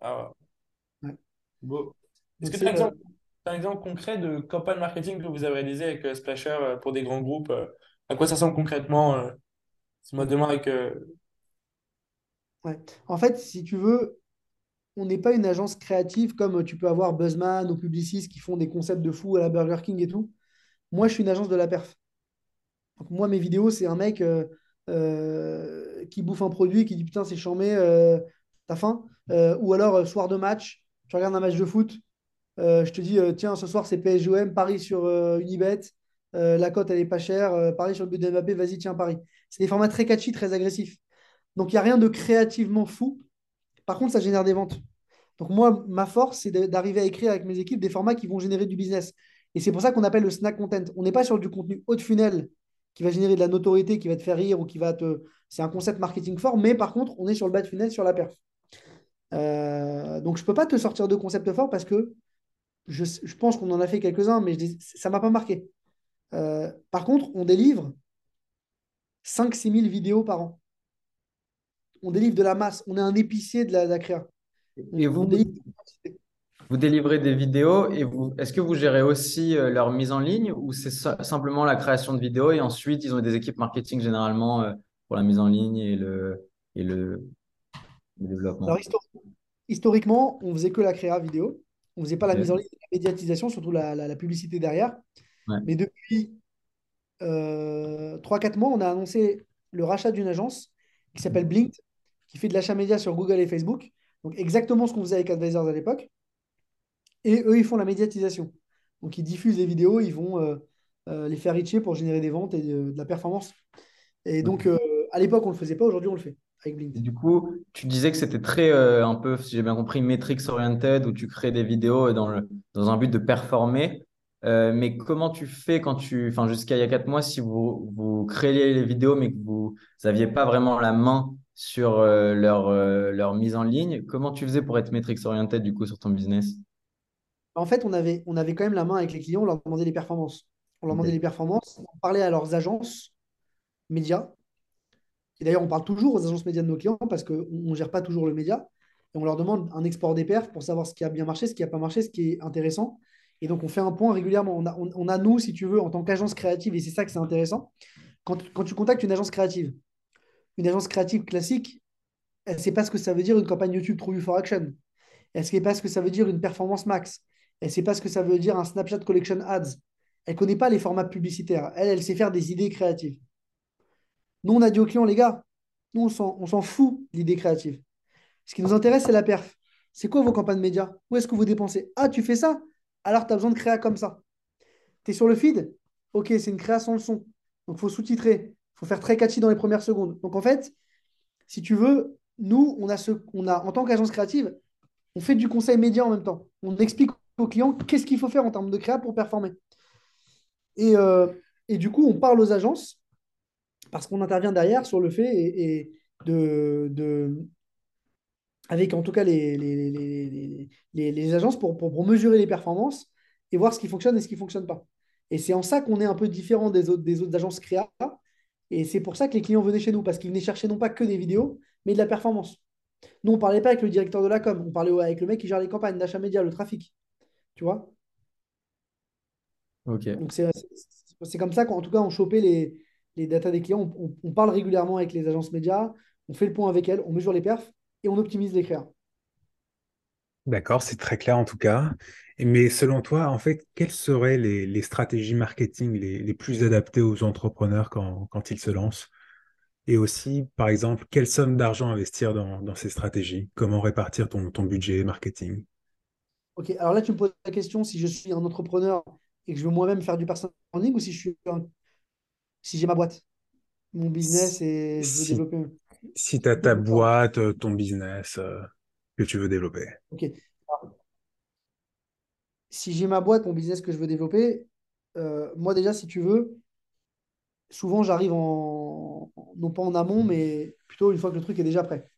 Ah ouais. Ouais. Beau. Est-ce que tu as euh, un exemple concret de campagne marketing que vous avez réalisé avec euh, Splasher pour des grands groupes? à quoi ça ressemble concrètement? si moi demain avec ouais. En fait, si tu veux, on n'est pas une agence créative comme tu peux avoir Buzzman ou Publicis qui font des concepts de fou à la Burger King et tout. Moi, je suis une agence de la perf. Donc, moi, mes vidéos, c'est un mec euh, euh, qui bouffe un produit, qui dit putain, c'est chambé, euh, t'as faim? Euh, ou alors, soir de match, tu regardes un match de foot, je te dis, tiens, ce soir, c'est PSG-OM, Paris sur Unibet, la cote, elle est pas chère, Paris sur le but de Mbappé, vas-y, tiens, Paris. C'est des formats très catchy, très agressifs. Donc, il n'y a rien de créativement fou. Par contre, ça génère des ventes. Donc moi, ma force, c'est d'arriver à écrire avec mes équipes des formats qui vont générer du business. Et c'est pour ça qu'on appelle le snack content. On n'est pas sur du contenu haut de funnel qui va générer de la notoriété, qui va te faire rire ou qui va te... C'est un concept marketing fort, mais par contre, on est sur le bas de funnel, sur la perf. Euh, donc je ne peux pas te sortir de concept fort parce que je, je pense qu'on en a fait quelques-uns, mais je dis- ça ne m'a pas marqué. Euh, par contre, on délivre 5-6 000 vidéos par an. On délivre de la masse. On est un épicier de la, de la créa. On, Et on vous, délivre vous délivrez des vidéos et vous, est-ce que vous gérez aussi euh, leur mise en ligne ou c'est simplement la création de vidéos et ensuite ils ont des équipes marketing généralement euh, pour la mise en ligne et le, et le, le développement? Alors, histo- historiquement, on faisait que la créa vidéo. On faisait pas la mise en ligne, la médiatisation, surtout la, la- la publicité derrière. Ouais. Mais depuis euh, 3-4 mois, on a annoncé le rachat d'une agence qui s'appelle Blinked, qui fait de l'achat média sur Google et Facebook. Donc, exactement ce qu'on faisait avec Advisors à l'époque. Et eux, ils font la médiatisation. Donc, ils diffusent les vidéos, ils vont euh, euh, les faire reacher pour générer des ventes et de, de la performance. Et donc, euh, à l'époque, on ne le faisait pas. Aujourd'hui, on le fait avec Et Blinked. du coup, tu disais que c'était très, euh, un peu, si j'ai bien compris, metrics oriented, où tu crées des vidéos dans le, dans un but de performer. Euh, mais comment tu fais quand tu, enfin, jusqu'à il y a quatre mois, si vous, vous créez les vidéos, mais que vous n'aviez pas vraiment la main sur euh, leur, euh, leur mise en ligne, comment tu faisais pour être metrics oriented, du coup, sur ton business? En fait, on avait, on avait quand même la main avec les clients, on leur demandait les performances. On leur demandait les performances, on parlait à leurs agences médias. Et d'ailleurs, on parle toujours aux agences médias de nos clients parce qu'on ne gère pas toujours le média. Et on leur demande un export des perfs pour savoir ce qui a bien marché, ce qui n'a pas marché, ce qui est intéressant. Et donc, on fait un point régulièrement. On a, on, on a nous, si tu veux, en tant qu'agence créative, et c'est ça que c'est intéressant, quand, quand tu contactes une agence créative, une agence créative classique, Elle ne sait pas ce que ça veut dire une campagne YouTube True for Action. Elle ne sait pas ce que ça veut dire une performance max. Elle ne sait pas ce que ça veut dire un Snapchat Collection Ads. Elle ne connaît pas les formats publicitaires. Elle, elle sait faire des idées créatives. Nous, on a dit aux clients, les gars, nous, on s'en fout l'idée créative. Ce qui nous intéresse, c'est la perf. C'est quoi vos campagnes médias? Où est-ce que vous dépensez? Ah, tu fais ça? Alors, tu as besoin de créa comme ça. Tu es sur le feed? Ok, c'est une créa sans le son. Donc, il faut sous-titrer. Il faut faire très catchy dans les premières secondes. Donc, en fait, si tu veux, nous, on a, ce, on a en tant qu'agence créative, on fait du conseil média en même temps. On explique aux clients qu'est-ce qu'il faut faire en termes de créa pour performer? Et, euh, et du coup, on parle aux agences parce qu'on intervient derrière sur le fait et, de, avec en tout cas les, agences pour, pour, mesurer les performances et voir ce qui fonctionne et ce qui ne fonctionne pas. Et c'est en ça qu'on est un peu différent des autres, des autres agences créa. Et c'est pour ça que les clients venaient chez nous, parce qu'ils venaient chercher non pas que des vidéos, mais de la performance. Nous, on ne parlait pas avec le directeur de la com, on parlait avec le mec qui gère les campagnes d'achat média, le trafic. Tu vois? Ok. Donc c'est comme ça qu'en tout cas, on chopait les, les datas des clients. On, parle régulièrement avec les agences médias, on fait le point avec elles, on mesure les perfs et on optimise les créas. D'accord, c'est très clair en tout cas. Mais selon toi, en fait, quelles seraient les, stratégies marketing les, plus adaptées aux entrepreneurs quand, ils se lancent? Et aussi, par exemple, quelle somme d'argent investir dans, ces stratégies? Comment répartir ton, ton budget marketing? Ok, alors là, tu me poses la question si je suis un entrepreneur et que je veux moi-même faire du personal branding ou si je suis si j'ai ma boîte, mon business et je veux développer. Si tu as ta boîte, euh, ton business euh, que tu veux développer. Ok. Si j'ai ma boîte, mon business que je veux développer, euh, moi déjà, si tu veux, souvent j'arrive en, non pas en amont, mais plutôt une fois que le truc est déjà prêt.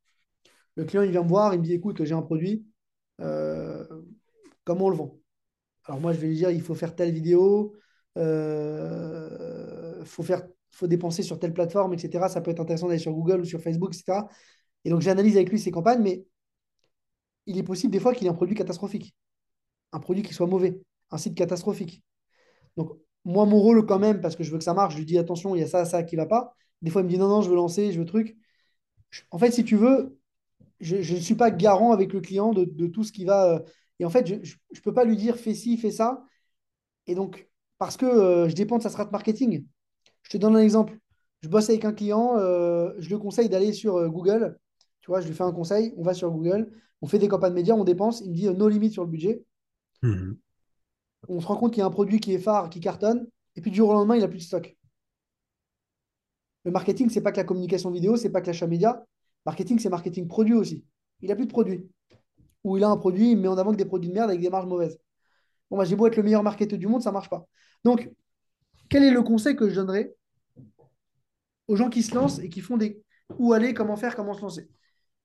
Le client, il vient me voir, il me dit, écoute, j'ai un produit, comment on le vend? Alors moi, je vais lui dire, il faut faire telle vidéo, il euh, faut, faire, faut dépenser sur telle plateforme, etc. Ça peut être intéressant d'aller sur Google ou sur Facebook, etc. Et donc, j'analyse avec lui ses campagnes, mais il est possible des fois qu'il ait un produit catastrophique, un produit qui soit mauvais, un site catastrophique. Donc, moi, mon rôle quand même, parce que je veux que ça marche, je lui dis attention, il y a ça, ça qui ne va pas. Des fois, il me dit non, non, je veux lancer, je veux truc. En fait, si tu veux, je ne suis pas garant avec le client de, de, tout ce qui va. Et en fait, je ne peux pas lui dire fais ci, fais ça. Et donc, parce que euh, je dépends de sa strat marketing. Je te donne un exemple. Je bosse avec un client, euh, je le conseille d'aller sur euh, Google. Tu vois, je lui fais un conseil, on va sur Google, on fait des campagnes médias, on dépense, il me dit no limite sur le budget. Mhm. On se rend compte qu'il y a un produit qui est phare, qui cartonne, et puis du jour au lendemain, il n'a plus de stock. Le marketing, c'est pas que la communication vidéo, c'est pas que l'achat média. Marketing, c'est marketing produit aussi. Il n'a plus de produit. Ou il a un produit, il met en avant que des produits de merde avec des marges mauvaises. Bon, bah, j'ai beau être le meilleur marketeur du monde, ça ne marche pas. Donc, quel est le conseil que je donnerais aux gens qui se lancent et qui font des où aller, comment faire, comment se lancer?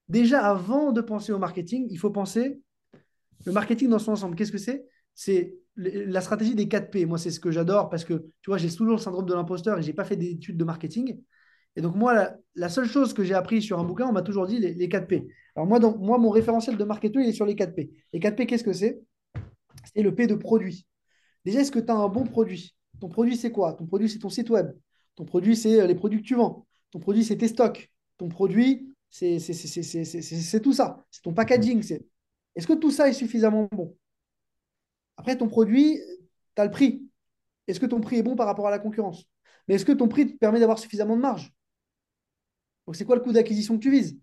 Déjà, avant de penser au marketing, il faut penser le marketing dans son ensemble. Qu'est-ce que c'est? C'est la stratégie des 4 P. Moi, c'est ce que j'adore parce que, tu vois, j'ai toujours le syndrome de l'imposteur et je n'ai pas fait d'études de marketing. Et donc, moi, la, seule chose que j'ai appris sur un bouquin, on m'a toujours dit les, 4 P. Alors, moi, donc, moi, mon référentiel de marketing, il est sur les 4 P. Les 4 P, qu'est-ce que c'est? C'est le P de produit. Déjà, est-ce que tu as un bon produit? Ton produit, c'est quoi? Ton produit, c'est ton site web. Ton produit, c'est euh, les produits que tu vends. Ton produit, c'est tes stocks. Ton produit, c'est tout ça. C'est ton packaging. Est-ce que tout ça est suffisamment bon? Après, ton produit, tu as le prix. Est-ce que ton prix est bon par rapport à la concurrence? Mais est-ce que ton prix te permet d'avoir suffisamment de marge? Donc, c'est quoi le coût d'acquisition que tu vises?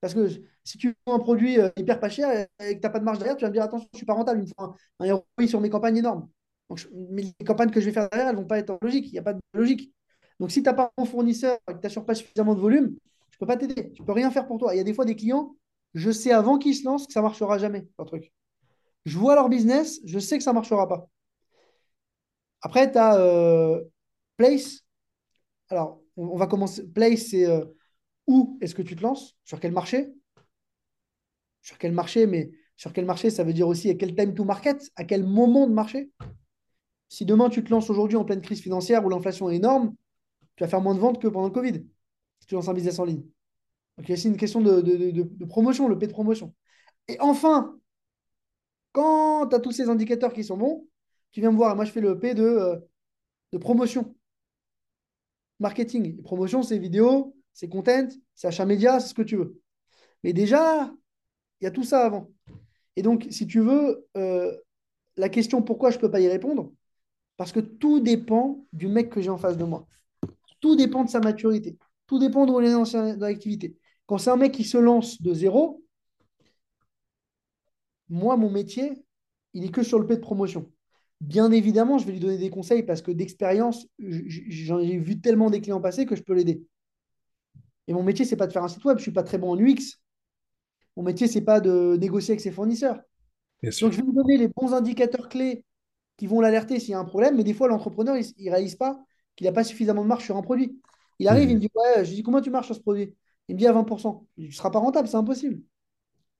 Parce que si tu vends un produit euh, hyper pas cher et que tu n'as pas de marge derrière, tu vas me dire attention, je ne suis pas rentable. Il me faut un, ROI sur mes campagnes énormes. Donc, mais les campagnes que je vais faire derrière, elles ne vont pas être en logique. Il n'y a pas de logique. Donc, si tu n'as pas un fournisseur et que tu n'assures pas suffisamment de volume, je ne peux pas t'aider. Tu ne peux rien faire pour toi. Il y a des fois des clients, je sais avant qu'ils se lancent que ça ne marchera jamais, leur truc. Je vois leur business, je sais que ça ne marchera pas. Après, tu as euh, Place. Alors, on, va commencer. Place, c'est euh, où est-ce que tu te lances? Sur quel marché? Sur quel marché Mais sur quel marché, ça veut dire aussi à quel time to market À quel moment de marché? Si demain tu te lances aujourd'hui en pleine crise financière où l'inflation est énorme, tu vas faire moins de ventes que pendant le Covid, si tu lances un business en ligne. Donc il y a aussi une question de, promotion, le P de promotion. Et enfin, quand tu as tous ces indicateurs qui sont bons, tu viens me voir, moi je fais le P de, euh, de promotion. Marketing. promotion, c'est vidéo, c'est content, c'est achat média, c'est ce que tu veux. Mais déjà, il y a tout ça avant. Et donc, si tu veux, euh, la question pourquoi je ne peux pas y répondre, parce que tout dépend du mec que j'ai en face de moi. Tout dépend de sa maturité. Tout dépend de où il dans l'activité. Quand c'est un mec qui se lance de zéro, moi, mon métier, il est que sur le P de promotion. Bien évidemment, je vais lui donner des conseils parce que d'expérience, j'en ai vu tellement des clients passer que je peux l'aider. Et mon métier, c'est pas de faire un site web. Je suis pas très bon en UX. Mon métier, c'est pas de négocier avec ses fournisseurs. Donc, je vais lui donner les bons indicateurs clés qui vont l'alerter s'il y a un problème. Mais des fois, l'entrepreneur, il ne réalise pas qu'il n'a pas suffisamment de marge sur un produit. Il arrive, il me dit Ouais, je lui dis Comment tu marches sur ce produit? Il me dit à 20%. Il ne sera pas rentable, c'est impossible.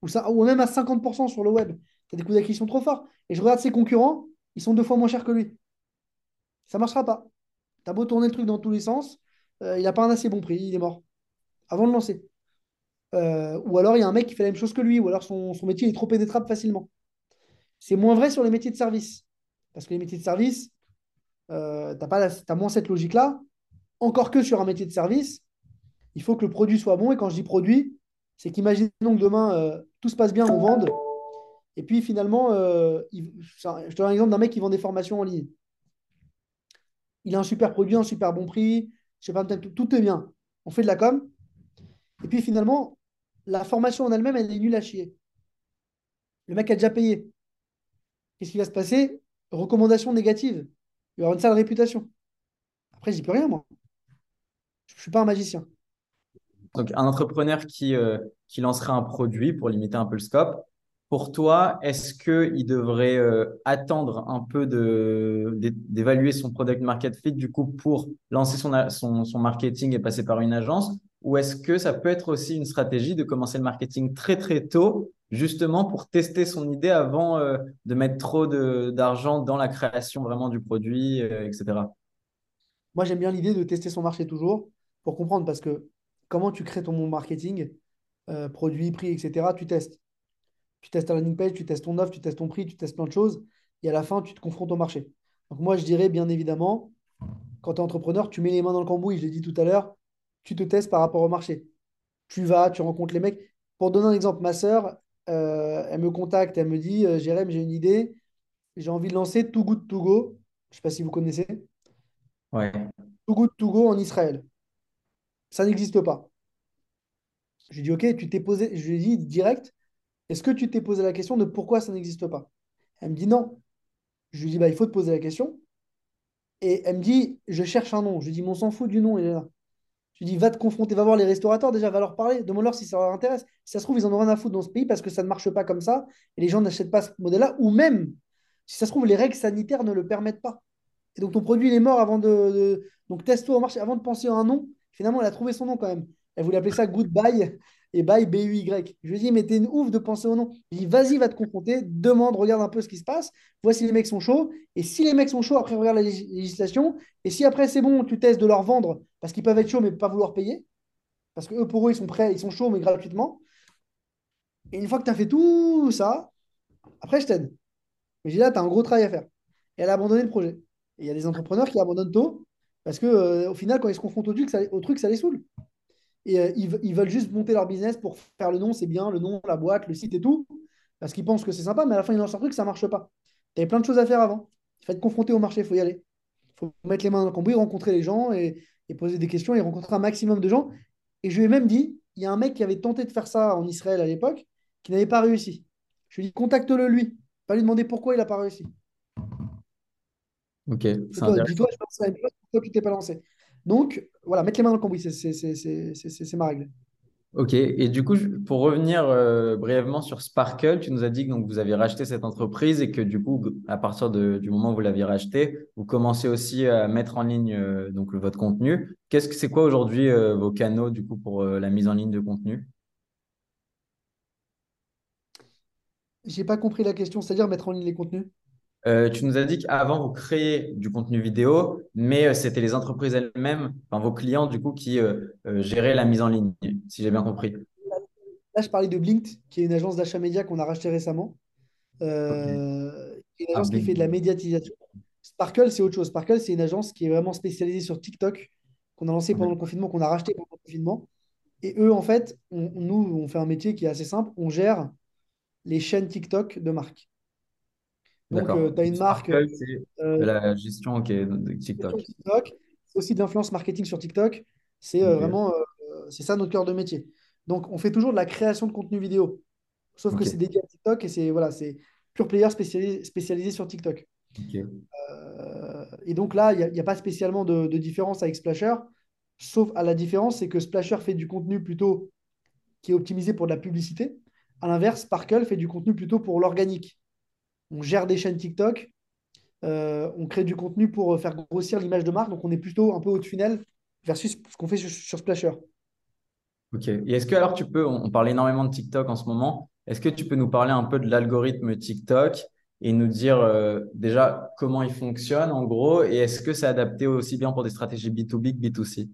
Ou, ça, ou même à 50% sur le web. Tu as des coûts d'acquisition trop forts. Et je regarde ses concurrents, ils sont deux fois moins chers que lui. Ça ne marchera pas. Tu as beau tourner le truc dans tous les sens, euh, il n'a pas un assez bon prix, il est mort. Avant de lancer. Euh, ou alors il y a un mec qui fait la même chose que lui, ou alors son, métier est trop pénétrable facilement. C'est moins vrai sur les métiers de service. Parce que les métiers de service, euh, tu as, moins cette logique-là. Encore que sur un métier de service, il faut que le produit soit bon. Et quand je dis produit, c'est qu'imaginons que demain, euh, tout se passe bien, on vende. Et puis finalement, je te donne un exemple d'un mec qui vend des formations en ligne. Il a un super produit, un super bon prix, je sais pas, tout est bien. On fait de la com. Et puis finalement, la formation en elle-même, elle est nulle à chier. Le mec a déjà payé. Qu'est-ce qui va se passer? Recommandation négative. Il va avoir une sale réputation. Après, dis plus rien, moi. Je ne suis pas un magicien. Donc, un entrepreneur qui, euh, qui lancerait un produit pour limiter un peu le scope, pour toi, est-ce qu'il devrait euh, attendre un peu d'évaluer son product market fit du coup pour lancer son, son, son marketing et passer par une agence? Ou est-ce que ça peut être aussi une stratégie de commencer le marketing très très tôt, justement pour tester son idée avant euh, de mettre trop d'argent dans la création vraiment du produit, euh, etc. Moi, j'aime bien l'idée de tester son marché toujours pour comprendre parce que comment tu crées ton marketing, euh, produit, prix, etc., tu testes. Tu testes ta landing page, tu testes ton offre, tu testes ton prix, tu testes plein de choses et à la fin, tu te confrontes au marché. Donc, moi, je dirais bien évidemment, quand tu es entrepreneur, tu mets les mains dans le cambouis, je l'ai dit tout à l'heure, tu te testes par rapport au marché. Tu vas, tu rencontres les mecs. Pour donner un exemple, ma sœur, euh, elle me contacte, elle me dit euh, Jérém, j'ai une idée, j'ai envie de lancer Too Good To Go. Je ne sais pas si vous connaissez. Ouais. Too Good To Go en Israël. Ça n'existe pas. Je lui dis Ok, tu t'es posé, je lui dis direct Est-ce que tu t'es posé la question de pourquoi ça n'existe pas? Elle me dit non. Je lui dis bah, Il faut te poser la question. Et elle me dit Je cherche un nom. Je lui dis Mais on s'en fout du nom, il est là. Tu dis, va te confronter, va voir les restaurateurs déjà, va leur parler, demande-leur si ça leur intéresse. Si ça se trouve, ils en ont rien à foutre dans ce pays parce que ça ne marche pas comme ça et les gens n'achètent pas ce modèle-là. Ou même, si ça se trouve, les règles sanitaires ne le permettent pas. Et donc ton produit, il est mort avant de. Donc teste-toi au marché, avant de penser à un nom. Finalement, elle a trouvé son nom quand même. Elle voulait appeler ça Goodbye et Bye B-U-Y. Je lui ai dit, mais t'es une ouf de penser au nom. Ai dit, vas-y, va te confronter, demande, regarde un peu ce qui se passe, Voici les mecs sont chauds. Et si les mecs sont chauds, après, regarde la législation. Et si après, c'est bon, tu testes de leur vendre parce qu'ils peuvent être chauds, mais pas vouloir payer. Parce que eux, pour eux, ils sont prêts, ils sont chauds, mais gratuitement. Et une fois que tu as fait tout ça, après, je t'aide. Mais j'ai là, tu as un gros travail à faire. Et elle a abandonné le projet. Et il y a des entrepreneurs qui abandonnent tôt parce que euh, au final, quand ils se confrontent au truc, ça les saoule. Et euh, ils, veulent juste monter leur business pour faire le nom, c'est bien, le nom, la boîte, le site et tout, parce qu'ils pensent que c'est sympa, mais à la fin, ils lancent un truc, ça ne marche pas. Il y avait plein de choses à faire avant. Il faut être confronté au marché, il faut y aller. Il faut mettre les mains dans le cambouis, rencontrer les gens et, poser des questions et rencontrer un maximum de gens. Et je lui ai même dit, il y a un mec qui avait tenté de faire ça en Israël à l'époque, qui n'avait pas réussi. Je lui ai dit, contacte-le lui. Pas lui demander pourquoi il n'a pas réussi. Ok. Dis-toi, je pense à une chose, pourquoi tu t'es pas lancé. Donc, voilà, mettre les mains dans le cambouis, c'est ma règle. Ok, et du coup, pour revenir euh, brièvement sur Sparkle, tu nous as dit que donc, vous avez racheté cette entreprise et que du coup, à partir du moment où vous l'aviez racheté, vous commencez aussi à mettre en ligne euh, donc, votre contenu. Qu'est-ce que c'est quoi aujourd'hui euh, vos canaux du coup pour la mise en ligne de contenu? J'ai pas compris la question, c'est-à-dire mettre en ligne les contenus? Euh, tu nous as dit qu'avant, vous créiez du contenu vidéo, mais euh, c'était les entreprises elles-mêmes, enfin, vos clients, du coup, qui euh, géraient la mise en ligne, si j'ai bien compris. Là, je parlais de Blinked, qui est une agence d'achat média qu'on a racheté récemment. une agence qui fait de la médiatisation. Sparkle, c'est autre chose. Sparkle, c'est une agence qui est vraiment spécialisée sur TikTok, qu'on a lancé pendant le confinement, qu'on a racheté pendant le confinement. Et eux, en fait, on- nous, on fait un métier qui est assez simple. On gère les chaînes TikTok de marque. Donc, D'accord. tu as une marque c'est de euh, la gestion de TikTok. TikTok, c'est aussi de l'influence marketing sur TikTok. C'est euh, vraiment, euh, c'est ça notre cœur de métier. Donc, on fait toujours de la création de contenu vidéo, sauf que c'est dédié à TikTok et c'est voilà, c'est pure player spécialisé, spécialisé sur TikTok. ok. Euh, et donc là, il n'y a, pas spécialement de, de différence avec Splasher, sauf à la différence, c'est que Splasher fait du contenu plutôt qui est optimisé pour de la publicité. À l'inverse, Sparkle fait du contenu plutôt pour l'organique. On gère des chaînes TikTok, euh, on crée du contenu pour faire grossir l'image de marque, donc on est plutôt un peu haut de funnel versus ce qu'on fait sur, sur Splasher. Ok. Et est-ce que alors tu peux, on, parle énormément de TikTok en ce moment, est-ce que tu peux nous parler un peu de l'algorithme TikTok et nous dire euh, déjà comment il fonctionne en gros et est-ce que c'est adapté aussi bien pour des stratégies B2B que B2C?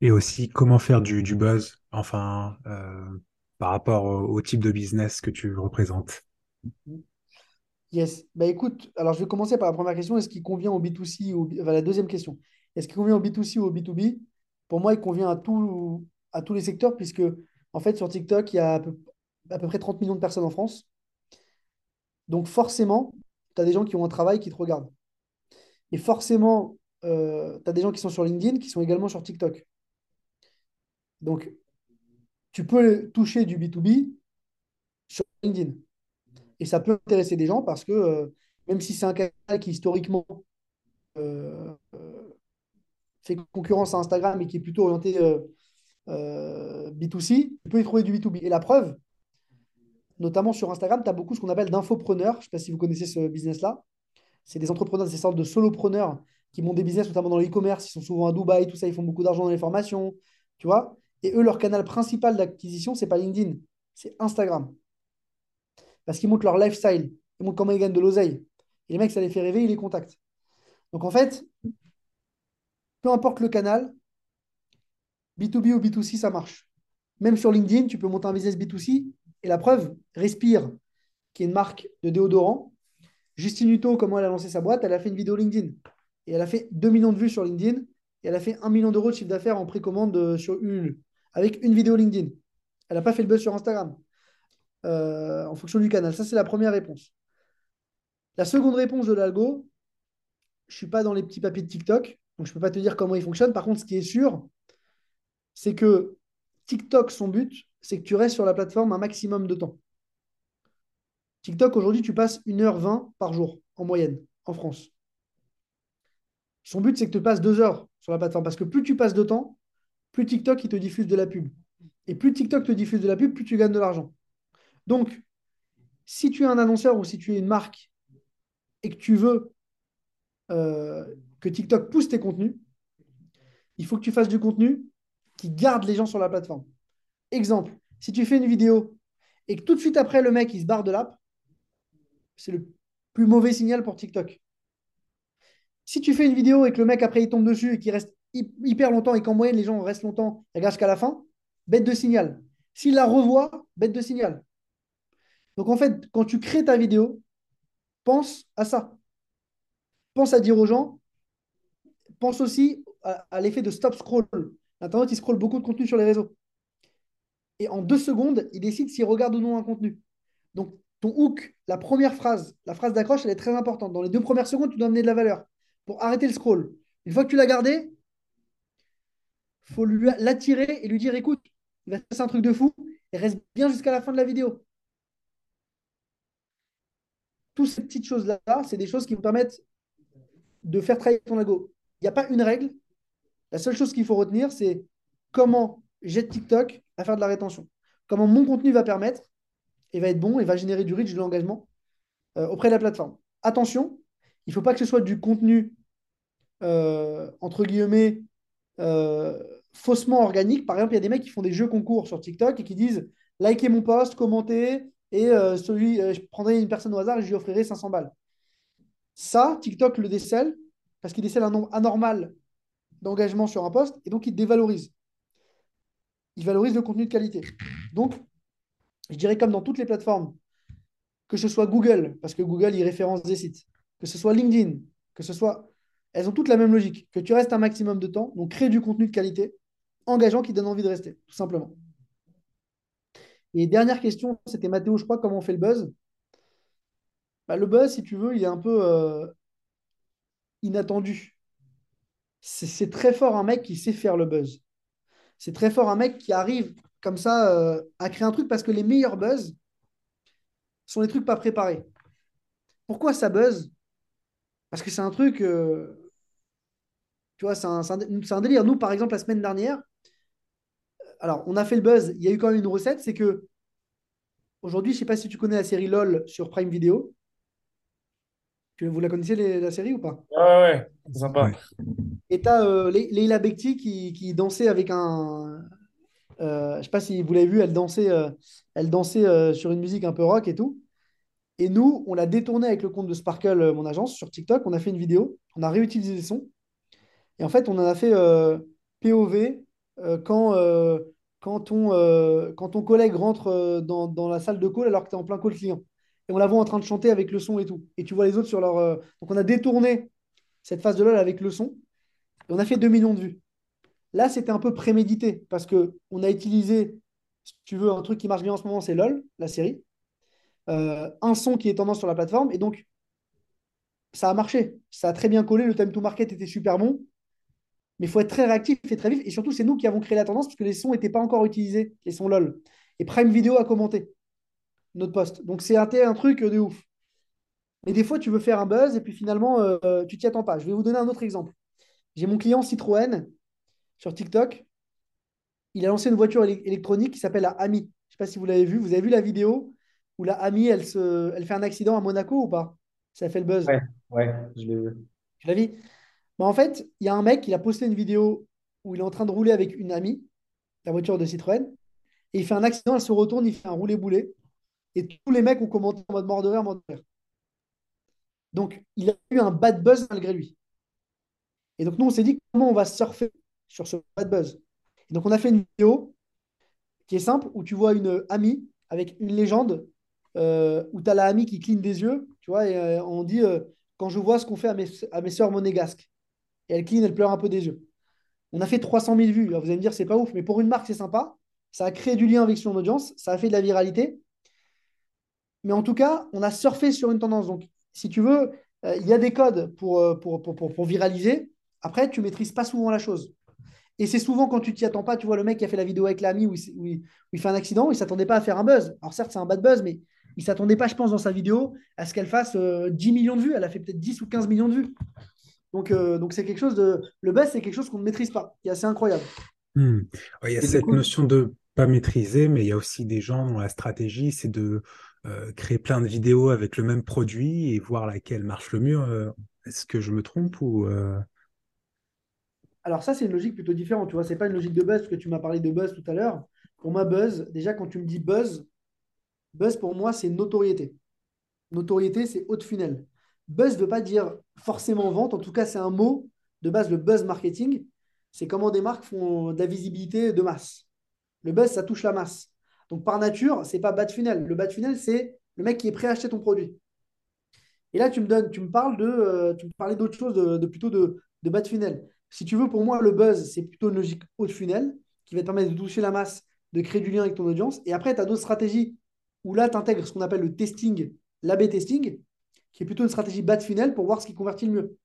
Et aussi, comment faire du, du buzz, enfin, euh, par rapport au, au type de business que tu représentes. Yes. Bah écoute, alors je vais commencer par la première question. Est-ce qu'il convient au B2C ou enfin, la deuxième question. Est-ce qu'il convient au B2C ou au B2B? Pour moi, il convient à tout, à tous les secteurs, puisque en fait, sur TikTok, il y a à peu, à peu près 30 millions de personnes en France. Donc forcément, tu as des gens qui ont un travail qui te regardent. Et forcément, tu as des gens qui sont sur LinkedIn, qui sont également sur TikTok. Donc, tu peux toucher du B2B sur LinkedIn. Et ça peut intéresser des gens parce que euh, même si c'est un canal qui historiquement euh, euh, fait concurrence à Instagram et qui est plutôt orienté euh, euh, B2C, tu peux y trouver du B2B. Et la preuve, notamment sur Instagram, tu as beaucoup ce qu'on appelle d'infopreneurs. Je ne sais pas si vous connaissez ce business-là. C'est des entrepreneurs, des sortes de solopreneurs qui montent des business, notamment dans l'e-commerce. Ils sont souvent à Dubaï, tout ça, ils font beaucoup d'argent dans les formations, tu vois. Et eux, leur canal principal d'acquisition, c'est pas LinkedIn, c'est Instagram. Parce qu'ils montrent leur lifestyle, ils montrent comment ils gagnent de l'oseille. Et les mecs, ça les fait rêver, ils les contactent. Donc en fait, peu importe le canal, B2B ou B2C, ça marche. Même sur LinkedIn, tu peux monter un business B2C. Et la preuve, Respire, qui est une marque de déodorant, Justine Hutto, comment elle a lancé sa boîte, elle a fait une vidéo LinkedIn. Et elle a fait 2 millions de vues sur LinkedIn. Et elle a fait 1 million d'euros de chiffre d'affaires en précommande euh, sur Ulule, avec une vidéo LinkedIn. Elle n'a pas fait le buzz sur Instagram, euh, en fonction du canal. Ça, c'est la première réponse. La seconde réponse de l'algo, je ne suis pas dans les petits papiers de TikTok, donc je ne peux pas te dire comment il fonctionne. Par contre, ce qui est sûr, c'est que TikTok, son but, c'est que tu restes sur la plateforme un maximum de temps. TikTok, aujourd'hui, tu passes 1h20 par jour, en moyenne, en France. Son but, c'est que tu passes 2 heures sur la plateforme, parce que plus tu passes de temps, plus TikTok, il te diffuse de la pub. Et plus TikTok te diffuse de la pub, plus tu gagnes de l'argent. Donc, si tu es un annonceur ou si tu es une marque et que tu veux euh, que TikTok pousse tes contenus, il faut que tu fasses du contenu qui garde les gens sur la plateforme. Exemple, si tu fais une vidéo et que tout de suite après, le mec, il se barre de l'app, c'est le plus mauvais signal pour TikTok. Si tu fais une vidéo et que le mec, après, il tombe dessus et qu'il reste hyper longtemps et qu'en moyenne, les gens restent longtemps et regardent jusqu'à la fin, bête de signal. S'il la revoit, bête de signal. Donc, en fait, quand tu crées ta vidéo, pense à ça. Pense à dire aux gens, pense aussi à, l'effet de stop scroll. Internet, il scrolle beaucoup de contenu sur les réseaux. Et en deux secondes, il décide s'il regarde ou non un contenu. Donc, ton hook, la première phrase, la phrase d'accroche, elle est très importante. Dans les deux premières secondes, tu dois amener de la valeur pour arrêter le scroll. Une fois que tu l'as gardé, il faut l'attirer et lui dire écoute, il va se passer un truc de fou et reste bien jusqu'à la fin de la vidéo. Toutes ces petites choses-là, c'est des choses qui me permettent de faire travailler ton algo. Il n'y a pas une règle. La seule chose qu'il faut retenir, c'est comment j'aide TikTok à faire de la rétention. Comment mon contenu va permettre et va être bon et va générer du reach, de l'engagement euh, auprès de la plateforme. Attention, il ne faut pas que ce soit du contenu, euh, entre guillemets, euh, faussement organique. Par exemple, il y a des mecs qui font des jeux concours sur TikTok et qui disent likez mon post, commentez, et euh, celui, euh, je prendrai une personne au hasard et je lui offrirai 500 balles. Ça, TikTok le décèle parce qu'il décèle un nombre anormal d'engagement sur un poste et donc il dévalorise. Il valorise le contenu de qualité. Donc, je dirais comme dans toutes les plateformes, que ce soit Google, parce que Google, il référence des sites, que ce soit LinkedIn, que ce soit... Elles ont toutes la même logique, que tu restes un maximum de temps, donc crée du contenu de qualité, engageant qui donne envie de rester, tout simplement. Et dernière question, c'était Mathéo, je crois, comment on fait le buzz? Bah, le buzz, si tu veux, il est un peu euh, inattendu. C'est très fort un mec qui sait faire le buzz. C'est très fort un mec qui arrive comme ça euh, à créer un truc parce que les meilleurs buzz sont les trucs pas préparés. Pourquoi ça buzz? Parce que c'est un truc, euh, tu vois, c'est un délire. Nous, par exemple, la semaine dernière, alors on a fait le buzz, il y a eu quand même une recette, c'est que aujourd'hui, je sais pas si tu connais la série LOL sur Prime Video. Vous la connaissez les- la série ou pas? Ouais, ouais, ouais, c'est sympa. Ouais. Et tu as Leila Bekti qui, qui dansait avec un. euh, je sais pas si vous l'avez vu, elle dansait, euh, elle dansait euh, sur une musique un peu rock et tout. Et nous, on l'a détourné avec le compte de Sparkle, euh, mon agence, sur TikTok. On a fait une vidéo, on a réutilisé les sons. Et en fait, on en a fait euh, POV euh, quand, euh, quand, ton, euh, quand ton collègue rentre euh, dans, dans la salle de call alors que tu es en plein call client. Et on la voit en train de chanter avec le son et tout. Et tu vois les autres sur leur. euh, Donc on a détourné cette phase de LOL avec le son. Et on a fait 2 millions de vues. Là, c'était un peu prémédité parce que on a utilisé, si tu veux, un truc qui marche bien en ce moment, c'est LOL, la série. Euh, un son qui est tendance sur la plateforme. Et donc, ça a marché. Ça a très bien collé. Le time to market était super bon. Mais il faut être très réactif et très vif. Et surtout, c'est nous qui avons créé la tendance parce que les sons n'étaient pas encore utilisés, les sons LOL. Et Prime Video a commenté notre post. Donc, c'est un, un truc de ouf. Mais des fois, tu veux faire un buzz et puis finalement, euh, tu t'y attends pas. Je vais vous donner un autre exemple. J'ai mon client Citroën sur TikTok. Il a lancé une voiture éle- électronique qui s'appelle la Ami. Je ne sais pas si vous l'avez vu. Vous avez vu la vidéo où la Ami, elle, se, elle fait un accident à Monaco ou pas? Ça fait le buzz. Ouais, ouais, je l'ai vu. Tu l'as vu? En fait, il y a un mec, il a posté une vidéo où il est en train de rouler avec une Ami, la voiture de Citroën, et il fait un accident, elle se retourne, il fait un roulé-boulé, et tous les mecs ont commenté en mode mort de mort de rire. Donc, il a eu un bad buzz malgré lui. Et donc, nous, on s'est dit comment on va surfer sur ce bad buzz? Donc, on a fait une vidéo qui est simple, où tu vois une amie avec une légende, euh, où tu as la amie qui cligne des yeux, tu vois, et euh, on dit euh, quand je vois ce qu'on fait à mes, à mes sœurs monégasques. Elle cligne, elle pleure un peu des yeux. On a fait 300 000 vues. Alors, vous allez me dire, c'est pas ouf, mais pour une marque, c'est sympa. Ça a créé du lien avec son audience, ça a fait de la viralité. Mais en tout cas, on a surfé sur une tendance. Donc, si tu veux, euh, il y a des codes pour, euh, pour, pour, pour, pour viraliser. Après, tu maîtrises pas souvent la chose. Et c'est souvent quand tu t'y attends pas, tu vois le mec qui a fait la vidéo avec l'ami où, il- fait un accident, il s'attendait pas à faire un buzz. Alors certes, c'est un bad buzz, mais il s'attendait pas, je pense, dans sa vidéo à ce qu'elle fasse euh, 10 millions de vues. Elle a fait peut-être 10 ou 15 millions de vues. Donc, euh, donc c'est quelque chose de. Le buzz, c'est quelque chose qu'on ne maîtrise pas, qui est assez incroyable. Hmm. Il y a Et cette coup, notion de pas maîtriser, mais il y a aussi des gens dont la stratégie, c'est de euh, créer plein de vidéos avec le même produit et voir laquelle marche le mieux. Euh, Est-ce que je me trompe ou euh, Alors ça, c'est une logique plutôt différente. Tu vois, c'est pas une logique de buzz, parce que tu m'as parlé de buzz tout à l'heure. Pour moi, buzz, déjà, quand tu me dis buzz, buzz pour moi, c'est notoriété. Notoriété, c'est haut de funnel. Buzz ne veut pas dire forcément vente. En tout cas, c'est un mot de base, le buzz marketing. C'est comment des marques font de la visibilité de masse. Le buzz, ça touche la masse. Donc, par nature, c'est pas bas de funnel. Le bas de funnel, c'est le mec qui est prêt à acheter ton produit. Et là, tu me donnes, tu me parles de, euh, tu me parlais d'autre chose, de, plutôt de, de bas de funnel. Si tu veux, pour moi, le buzz, c'est plutôt une logique haut de funnel qui va te permettre de toucher la masse, de créer du lien avec ton audience. Et après, tu as d'autres stratégies où là, tu intègres ce qu'on appelle le testing, l'A/B testing, qui est plutôt une stratégie bas de funnel pour voir ce qui convertit le mieux.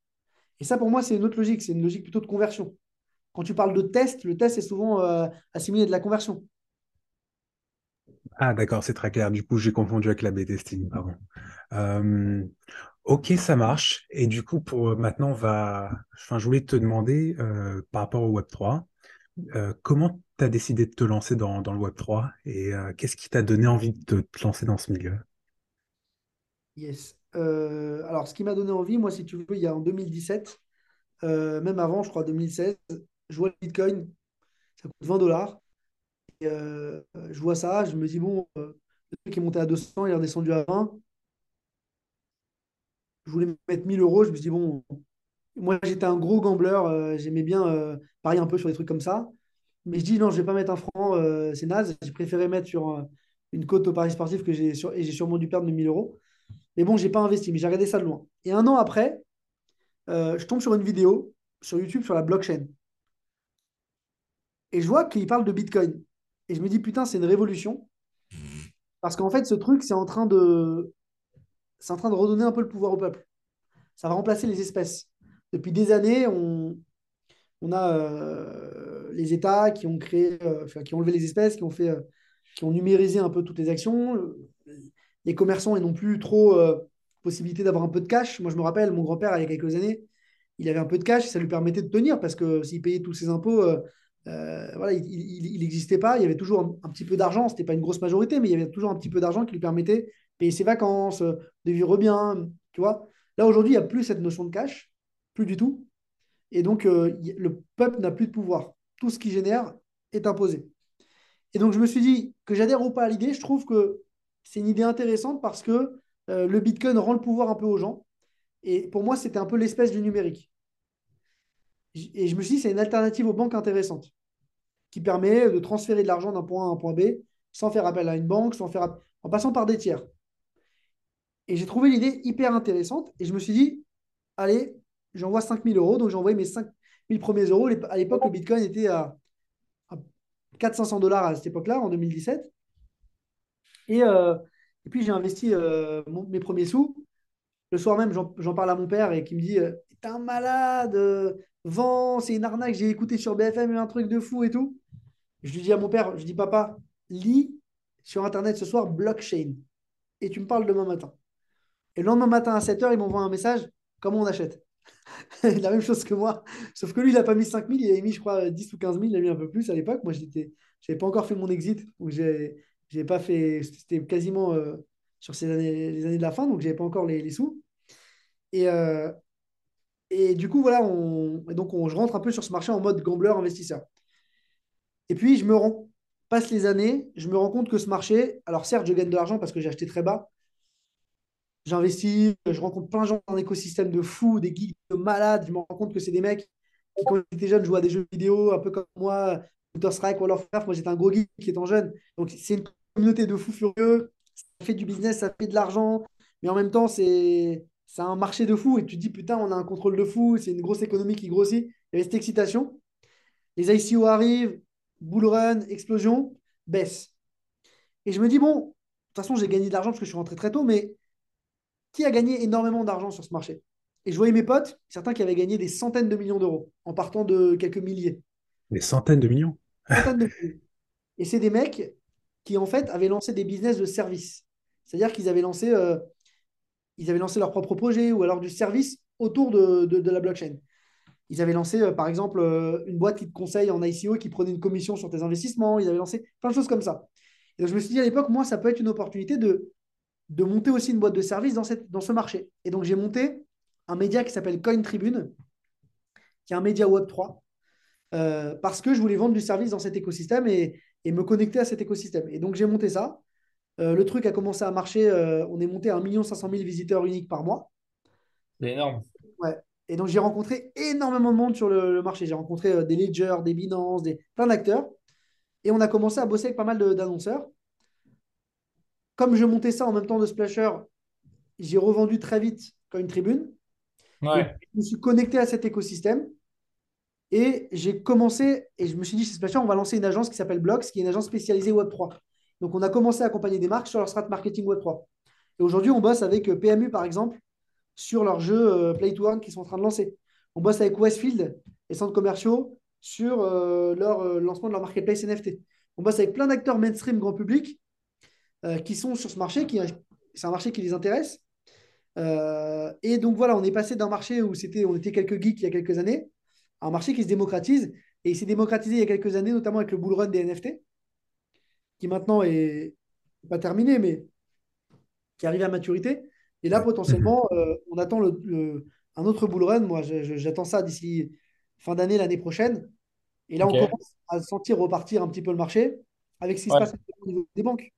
Et ça, pour moi, c'est une autre logique. C'est une logique plutôt de conversion. Quand tu parles de test, le test est souvent euh, assimilé de la conversion. Ah, d'accord, c'est très clair. Du coup, j'ai confondu avec la B-testing, pardon. Euh, ok, ça marche. Et du coup, pour maintenant, on va. Enfin, je voulais te demander euh, par rapport au Web3, euh, comment tu as décidé de te lancer dans, dans le Web3 et euh, qu'est-ce qui t'a donné envie de te lancer dans ce milieu? Yes. Euh, alors, ce qui m'a donné envie, moi, si tu veux, il y a en 2017, euh, même avant, je crois, 2016, je vois le Bitcoin, ça coûte 20 dollars. Euh, je vois ça, je me dis, bon, le truc est monté à 200, il est redescendu à 20. Je voulais mettre 1000 euros, je me dis, bon, moi, j'étais un gros gambler, j'aimais bien parier un peu sur des trucs comme ça. Mais je dis, non, je vais pas mettre un franc, c'est naze. J'ai préféré mettre sur une cote au Paris sportif que j'ai sur, et j'ai sûrement dû perdre mes 1000 euros. Mais bon, j'ai pas investi, mais j'ai regardé ça de loin. Et un an après, euh, je tombe sur une vidéo sur YouTube sur la blockchain. Et je vois qu'il parle de Bitcoin. Et je me dis, putain, c'est une révolution. Parce qu'en fait, ce truc, c'est en train de, c'est en train de redonner un peu le pouvoir au peuple. Ça va remplacer les espèces. Depuis des années, on, on a euh, les États qui ont créé, euh, qui ont enlevé les espèces, qui ont fait, qui ont numérisé un peu toutes les actions. Les commerçants n'ont plus trop euh, possibilité d'avoir un peu de cash. Moi, je me rappelle, mon grand-père, il y a quelques années, il avait un peu de cash, ça lui permettait de tenir parce que s'il payait tous ses impôts, euh, euh, voilà, il n'existait pas. Il y avait toujours un, petit peu d'argent. Ce n'était pas une grosse majorité, mais il y avait toujours un petit peu d'argent qui lui permettait de payer ses vacances, de vivre bien. Tu vois Là, aujourd'hui, il n'y a plus cette notion de cash, plus du tout. Et donc, le peuple n'a plus de pouvoir. Tout ce qu'il génère est imposé. Et donc, je me suis dit que j'adhère ou pas à l'idée. Je trouve que c'est une idée intéressante parce que euh, le Bitcoin rend le pouvoir un peu aux gens. Et pour moi, c'était un peu l'espèce du numérique. Et je me suis dit, c'est une alternative aux banques intéressante qui permet de transférer de l'argent d'un point A à un point B sans faire appel à une banque, sans faire en passant par des tiers. Et j'ai trouvé l'idée hyper intéressante et je me suis dit, allez, j'envoie 5000 euros. Donc j'ai envoyé mes 5000 premiers euros. À l'époque, le Bitcoin était à 400-500 dollars à cette époque-là, en 2017. Et, euh, et puis j'ai investi euh, mes premiers sous. Le soir même, j'en parle à mon père et qui me dit, euh, t'es un malade, vends, c'est une arnaque, j'ai écouté sur BFM un truc de fou et tout. Je lui dis à mon père, je dis, papa, lis sur Internet ce soir blockchain et tu me parles demain matin. Et le lendemain matin à 7h, il m'envoie un message, comment on achète? La même chose que moi, sauf que lui, il n'a pas mis 5000, il avait mis, je crois, 10 ou 15 000, il a mis un peu plus à l'époque. Moi, je n'avais pas encore fait mon exit, ou j'ai j'ai pas fait, c'était quasiment euh, sur ces années, les années de la fin, donc je n'avais pas encore les, les sous. Et, euh, et du coup, voilà, on, donc on, je rentre un peu sur ce marché en mode gambler investisseur. Et puis, je me rends, passe les années, je me rends compte que ce marché, alors certes, je gagne de l'argent parce que j'ai acheté très bas, j'investis, je rencontre plein de gens dans un écosystème de fous, des geeks de malades, je me rends compte que c'est des mecs qui, quand ils étaient jeunes, jouaient à des jeux vidéo, un peu comme moi, Counter-Strike, World of Warcraft, moi j'étais un gros geek qui étant jeune. Donc c'est une communauté de fous furieux, ça fait du business, ça fait de l'argent, mais en même temps, c'est c'est un marché de fous et tu te dis, putain, on a un contrôle de fou, c'est une grosse économie qui grossit. Il y avait cette excitation. Les ICO arrivent, bull run, explosion, baisse. Et je me dis, bon, de toute façon, j'ai gagné de l'argent parce que je suis rentré très tôt, mais qui a gagné énormément d'argent sur ce marché? Et je voyais mes potes, certains qui avaient gagné des centaines de millions d'euros en partant de quelques milliers. Des centaines de millions? Centaines de millions. Et c'est des mecs qui, en fait, avaient lancé des business de service. C'est-à-dire qu'ils avaient lancé, euh, ils avaient lancé leur propre projet ou alors du service autour de, de, la blockchain. Ils avaient lancé, euh, par exemple, euh, une boîte qui te conseille en ICO qui prenait une commission sur tes investissements. Ils avaient lancé plein de choses comme ça. Et donc, je me suis dit à l'époque, moi, ça peut être une opportunité de, de monter aussi une boîte de service dans, cette, dans ce marché. Et donc, j'ai monté un média qui s'appelle Coin Tribune, qui est un média Web3, euh, parce que je voulais vendre du service dans cet écosystème et, et me connecter à cet écosystème. Et donc, j'ai monté ça. Euh, le truc a commencé à marcher. euh, on est monté à 1 500 000 visiteurs uniques par mois. C'est énorme. Ouais. Et donc, j'ai rencontré énormément de monde sur le, le marché. J'ai rencontré euh, des Ledger, des Binance, des, plein d'acteurs. Et on a commencé à bosser avec pas mal d'annonceurs. Comme je montais ça en même temps de Splasher, j'ai revendu très vite comme une tribune. Ouais. je me suis connecté à cet écosystème et j'ai commencé, et je me suis dit chez Splasher, on va lancer une agence qui s'appelle Blocks, qui est une agence spécialisée Web3. Donc, on a commencé à accompagner des marques sur leur strat marketing Web3. Et aujourd'hui, on bosse avec euh, PMU, par exemple, sur leurs jeux euh, Play to Earn qu'ils sont en train de lancer. On bosse avec Westfield, les centres commerciaux, sur euh, leur lancement de leur marketplace NFT. On bosse avec plein d'acteurs mainstream grand public qui sont sur ce marché, qui, c'est un marché qui les intéresse. Et donc voilà, on est passé d'un marché où c'était, on était quelques geeks il y a quelques années un marché qui se démocratise. Et il s'est démocratisé il y a quelques années, notamment avec le bull run des NFT, qui maintenant est pas terminé, mais qui arrive à maturité. Et là, potentiellement, euh, on attend le, le- un autre bull run. Moi, j'attends ça d'ici fin d'année, l'année prochaine. Et là, on commence à sentir repartir un petit peu le marché avec ce qui se passe au niveau des banques.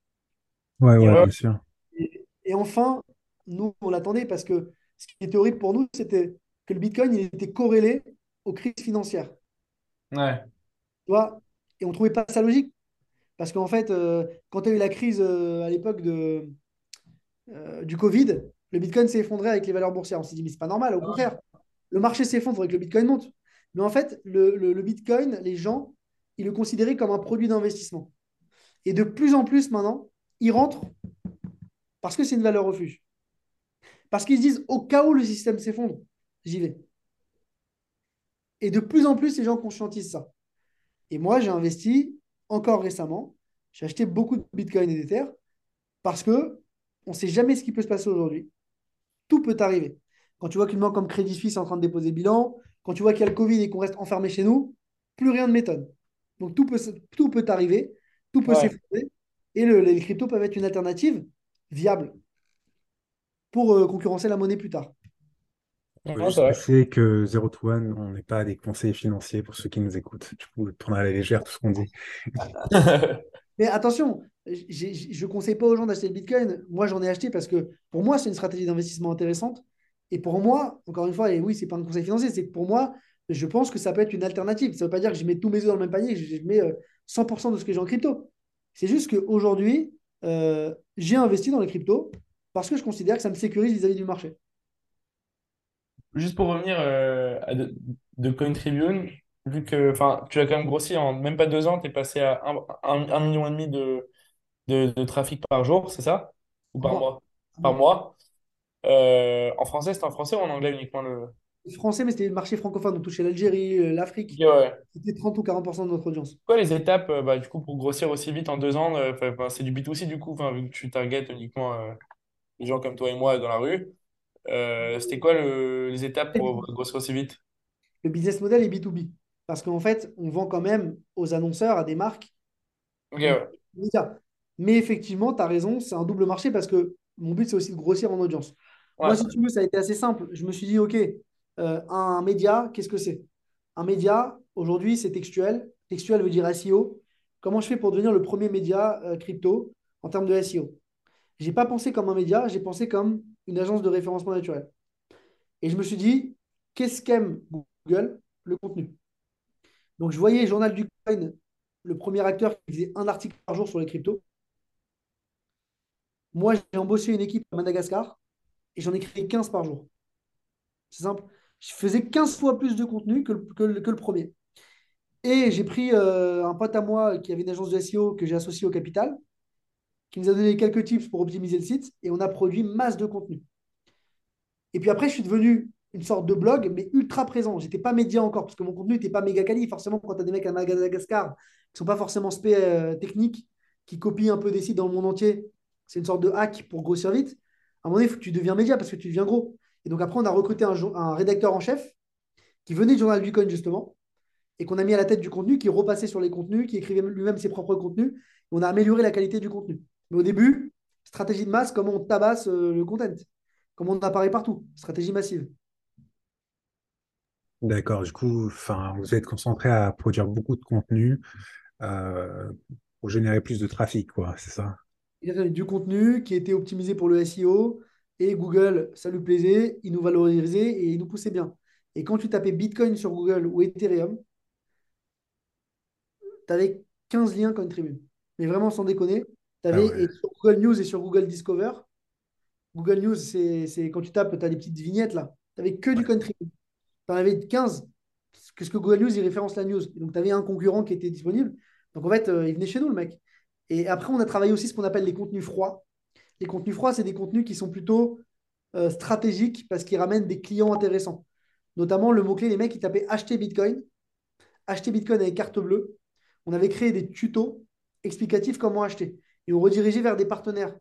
Ouais, Ouais. bien sûr. Et, et enfin, nous, on l'attendait parce que ce qui était horrible pour nous, c'était que le Bitcoin, il était corrélé aux crises financières. Ouais. Tu vois et on ne trouvait pas ça logique. Parce qu'en fait, euh, quand tu as eu la crise euh, à l'époque de, euh, du Covid, le Bitcoin s'est effondré avec les valeurs boursières. On s'est dit, mais c'est pas normal, au contraire. Le marché s'effondre, il faudrait que le Bitcoin monte. Mais en fait, le, le- le Bitcoin, les gens, ils le considéraient comme un produit d'investissement. Et de plus en plus maintenant, ils rentrent parce que c'est une valeur refuge. Parce qu'ils se disent, au cas où le système s'effondre, j'y vais. Et de plus en plus, les gens conscientisent ça. Et moi, j'ai investi encore récemment. J'ai acheté beaucoup de Bitcoin et d'Ether parce que on ne sait jamais ce qui peut se passer aujourd'hui. Tout peut arriver. Quand tu vois qu'une banque comme Crédit Suisse est en train de déposer bilan, quand tu vois qu'il y a le Covid et qu'on reste enfermé chez nous, plus rien ne m'étonne. Donc tout peut, tout peut arriver, tout peut Ouais. s'effondrer. Et le- les cryptos peuvent être une alternative viable pour euh, concurrencer la monnaie plus tard. C'est vrai. préciser que Zero to One, on n'est pas des conseillers financiers pour ceux qui nous écoutent. Du coup, prendre à la légère tout ce qu'on dit. Mais attention, je ne conseille pas aux gens d'acheter le Bitcoin. Moi, j'en ai acheté parce que pour moi, c'est une stratégie d'investissement intéressante. Et pour moi, encore une fois, et oui, ce n'est pas un conseil financier, c'est que pour moi, je pense que ça peut être une alternative. Ça ne veut pas dire que je mets tous mes œufs dans le même panier, que je je mets euh, 100% de ce que j'ai en crypto. C'est juste qu'aujourd'hui, euh, j'ai investi dans les cryptos parce que je considère que ça me sécurise vis-à-vis du marché. Juste pour revenir euh, à de, de Cointribune, vu que tu as quand même grossi en même pas deux ans, tu es passé à un, un, un million et demi de, de, de trafic par jour, c'est ça? Ou Par mois? Par mois. Euh, en français, c'est en français ou en anglais uniquement le? Français, mais c'était le marché francophone. On touchait l'Algérie, euh, l'Afrique. ouais. C'était 30 ou 40% de notre audience. Quoi les étapes bah, du coup pour grossir aussi vite en deux ans, euh, c'est du B2C du coup, vu que tu targetes uniquement les gens comme toi et moi dans la rue. Euh, c'était quoi le- les étapes pour grossir aussi vite? Le business model est B2B. Parce qu'en fait, on vend quand même aux annonceurs, à des marques, ouais. Mais effectivement, tu as raison, c'est un double marché parce que mon but, c'est aussi de grossir en audience. Ouais. Moi, si tu veux, ça a été assez simple. Je me suis dit, OK, euh, un média, qu'est-ce que c'est? Un média, aujourd'hui, c'est textuel. Textuel veut dire SEO. Comment je fais pour devenir le premier média euh, crypto en termes de SEO? Je n'ai pas pensé comme un média, j'ai pensé comme une agence de référencement naturel. Et je me suis dit, qu'est-ce qu'aime Google? Le contenu? Donc, je voyais Journal du Coin, le premier acteur qui faisait un article par jour sur les cryptos. Moi, j'ai embauché une équipe à Madagascar et j'en ai créé 15 par jour. C'est simple. Je faisais 15 fois plus de contenu que que le premier. Et j'ai pris euh, un pote à moi qui avait une agence de SEO que j'ai associée au capital, qui nous a donné quelques tips pour optimiser le site et on a produit masse de contenu. Et puis après, je suis devenu une sorte de blog, mais ultra présent. J'étais pas média encore, parce que mon contenu n'était pas méga quali. Forcément, quand tu as des mecs à Madagascar qui sont pas forcément spé euh, techniques, qui copient un peu des sites dans le monde entier, c'est une sorte de hack pour grossir vite. À un moment donné, il faut que tu deviens média parce que tu deviens gros. Et donc après, on a recruté un, rédacteur en chef qui venait du journal du coin, justement, et qu'on a mis à la tête du contenu, qui repassait sur les contenus, qui écrivait lui-même ses propres contenus. On a amélioré la qualité du contenu. Mais au début, stratégie de masse, comment on tabasse euh, le content, comment on apparaît partout, stratégie massive. D'accord. Du coup, enfin, vous êtes concentré à produire beaucoup de contenu euh, pour générer plus de trafic, quoi. C'est ça? Avait du contenu qui était optimisé pour le SEO et Google, ça lui plaisait, il nous valorisait et il nous poussait bien. Et quand tu tapais Bitcoin sur Google ou Ethereum, tu avais 15 liens Cointribune. Mais vraiment, sans déconner, tu Ah avais ouais. et sur Google News et sur Google Discover. Google News, c'est quand tu tapes, tu as des petites vignettes là. Tu n'avais que du Cointribune. Tu en avais 15. Qu'est-ce que Google News, il référence la news. Et donc, tu avais un concurrent qui était disponible. Donc, en fait, euh, il venait chez nous, le mec. Et après, on a travaillé aussi ce qu'on appelle les contenus froids. Les contenus froids, c'est des contenus qui sont plutôt euh, stratégiques parce qu'ils ramènent des clients intéressants. Notamment, le mot-clé, les mecs, ils tapaient acheter Bitcoin, acheter Bitcoin avec carte bleue. On avait créé des tutos explicatifs comment acheter. Et on redirigeait vers des partenaires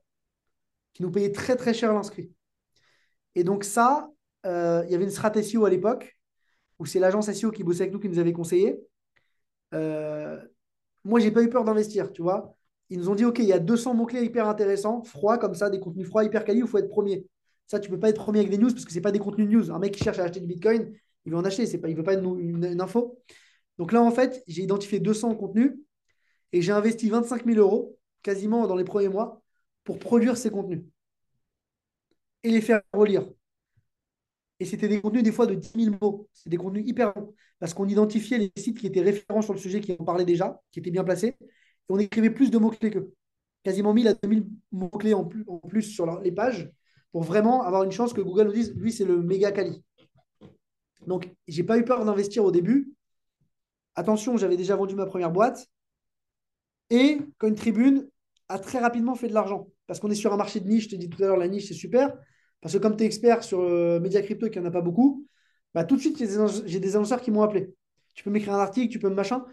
qui nous payaient très, très cher l'inscrit. Et donc, ça, euh, il y avait une stratégie SEO à l'époque où c'est l'agence SEO qui bossait avec nous qui nous avait conseillé. Euh, moi, j'ai pas eu peur d'investir, tu vois. Ils nous ont dit, OK, il y a 200 mots-clés hyper intéressants, froids comme ça, des contenus froids hyper quali, il faut être premier. Ça, tu peux pas être premier avec des news parce que c'est pas des contenus news. Un mec qui cherche à acheter du Bitcoin, il veut en acheter, c'est pas, il veut pas une, une- une info. Donc là, en fait, j'ai identifié 200 contenus et j'ai investi 25 000 euros quasiment dans les premiers mois pour produire ces contenus et les faire relire. Et c'était des contenus des fois de 10 000 mots. C'est des contenus hyper longs. Parce qu'on identifiait les sites qui étaient référents sur le sujet, qui en parlaient déjà, qui étaient bien placés. Et on écrivait plus de mots-clés qu'eux. Quasiment 1000 à 2000 mots-clés en plus, en plus sur les pages pour vraiment avoir une chance que Google nous dise, lui, c'est le méga quali. Donc, j'ai pas eu peur d'investir au début. Attention, j'avais déjà vendu ma première boîte. Et Cointribune, a très rapidement fait de l'argent. Parce qu'on est sur un marché de niche, je t'ai dit tout à l'heure, la niche, c'est super. Parce que comme tu es expert sur euh, Média Crypto, qu'il n'y en a pas beaucoup, bah, tout de suite, j'ai des, annonceurs qui m'ont appelé. Tu peux m'écrire un article, tu peux me machin.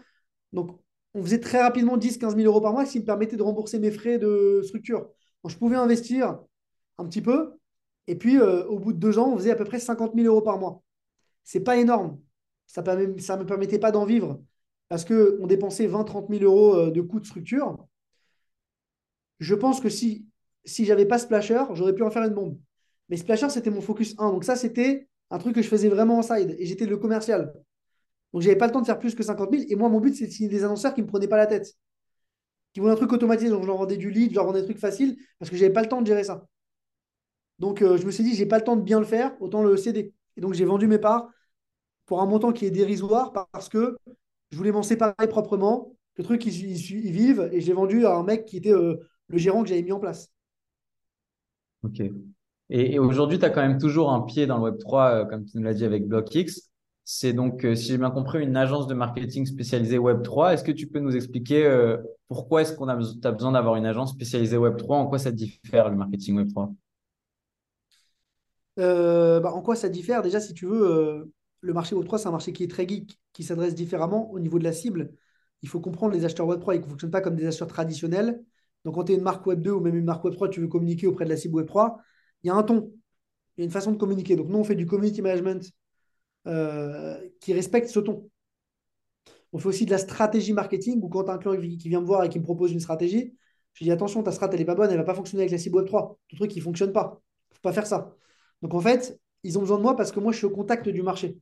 Donc, on faisait très rapidement 10-15 000 euros par mois, qui me permettait de rembourser mes frais de structure. Je pouvais investir un petit peu. Et puis, euh, au bout de deux ans, on faisait à peu près 50 000 euros par mois. C'est pas énorme. Ça ne me permettait pas d'en vivre parce qu'on dépensait 20-30 000 euros euh, de coûts de structure. Je pense que si, si j'avais pas Splasher, j'aurais pu en faire une bombe. Mais Splasher, c'était mon focus 1. Donc ça, c'était un truc que je faisais vraiment en side. Et j'étais le commercial. Donc j'avais pas le temps de faire plus que 50 000. Et moi, mon but, c'est de signer des annonceurs qui ne me prenaient pas la tête. Qui voulaient un truc automatisé. Donc je leur vendais du lead, je leur vendais des trucs faciles parce que je n'avais pas le temps de gérer ça. Donc euh, je me suis dit, j'ai pas le temps de bien le faire, autant le céder. Et donc j'ai vendu mes parts pour un montant qui est dérisoire parce que je voulais m'en séparer proprement. Le truc, ils, ils, vivent et je l'ai vendu à un mec qui était euh, le gérant que j'avais mis en place. Ok. Et, aujourd'hui, tu as quand même toujours un pied dans le Web3, euh, comme tu nous l'as dit avec BlockX. C'est donc, euh, si j'ai bien compris, une agence de marketing spécialisée Web3. Est-ce que tu peux nous expliquer pourquoi est-ce qu'on a, as besoin d'avoir une agence spécialisée Web3 En quoi ça diffère le marketing Web3 bah, En quoi ça diffère? Déjà, si tu veux, le marché Web3, c'est un marché qui est très geek, qui s'adresse différemment au niveau de la cible. Il faut comprendre les acheteurs Web3, ils ne fonctionnent pas comme des acheteurs traditionnels. Donc, quand tu es une marque Web2 ou même une marque Web3, tu veux communiquer auprès de la cible Web3, il y a un ton, il y a une façon de communiquer. Donc, nous, on fait du community management euh, qui respecte ce ton. On fait aussi de la stratégie marketing où quand un client qui vient me voir et qui me propose une stratégie, je dis attention, ta strat, elle n'est pas bonne, elle ne va pas fonctionner avec la cible Web3. Ton truc, il ne fonctionne pas. Il ne faut pas faire ça. Donc, en fait, ils ont besoin de moi parce que moi, je suis au contact du marché.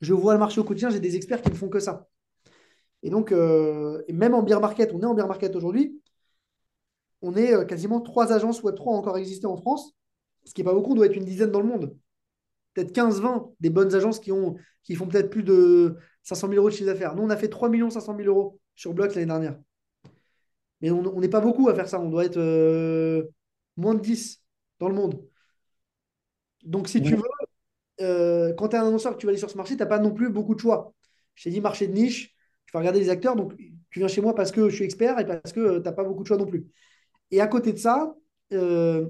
Je vois le marché au quotidien, j'ai des experts qui ne font que ça. Et donc, euh, même en beer market, on est en beer market aujourd'hui, on est euh, quasiment trois agences Web3 encore existé en France, ce qui n'est pas beaucoup, on doit être une dizaine dans le monde. Peut-être 15-20 des bonnes agences qui, ont, qui font peut-être plus de 500 000 euros de chiffre d'affaires. Nous, on a fait 3 500 000 euros sur Block l'année dernière. Mais on n'est pas beaucoup à faire ça. On doit être euh, moins de 10 dans le monde. Donc, si tu veux, euh, quand tu es un annonceur que tu vas aller sur ce marché, tu n'as pas non plus beaucoup de choix. Je t'ai dit marché de niche, tu vas regarder les acteurs, donc tu viens chez moi parce que je suis expert et parce que euh, tu n'as pas beaucoup de choix non plus. Et à côté de ça, euh,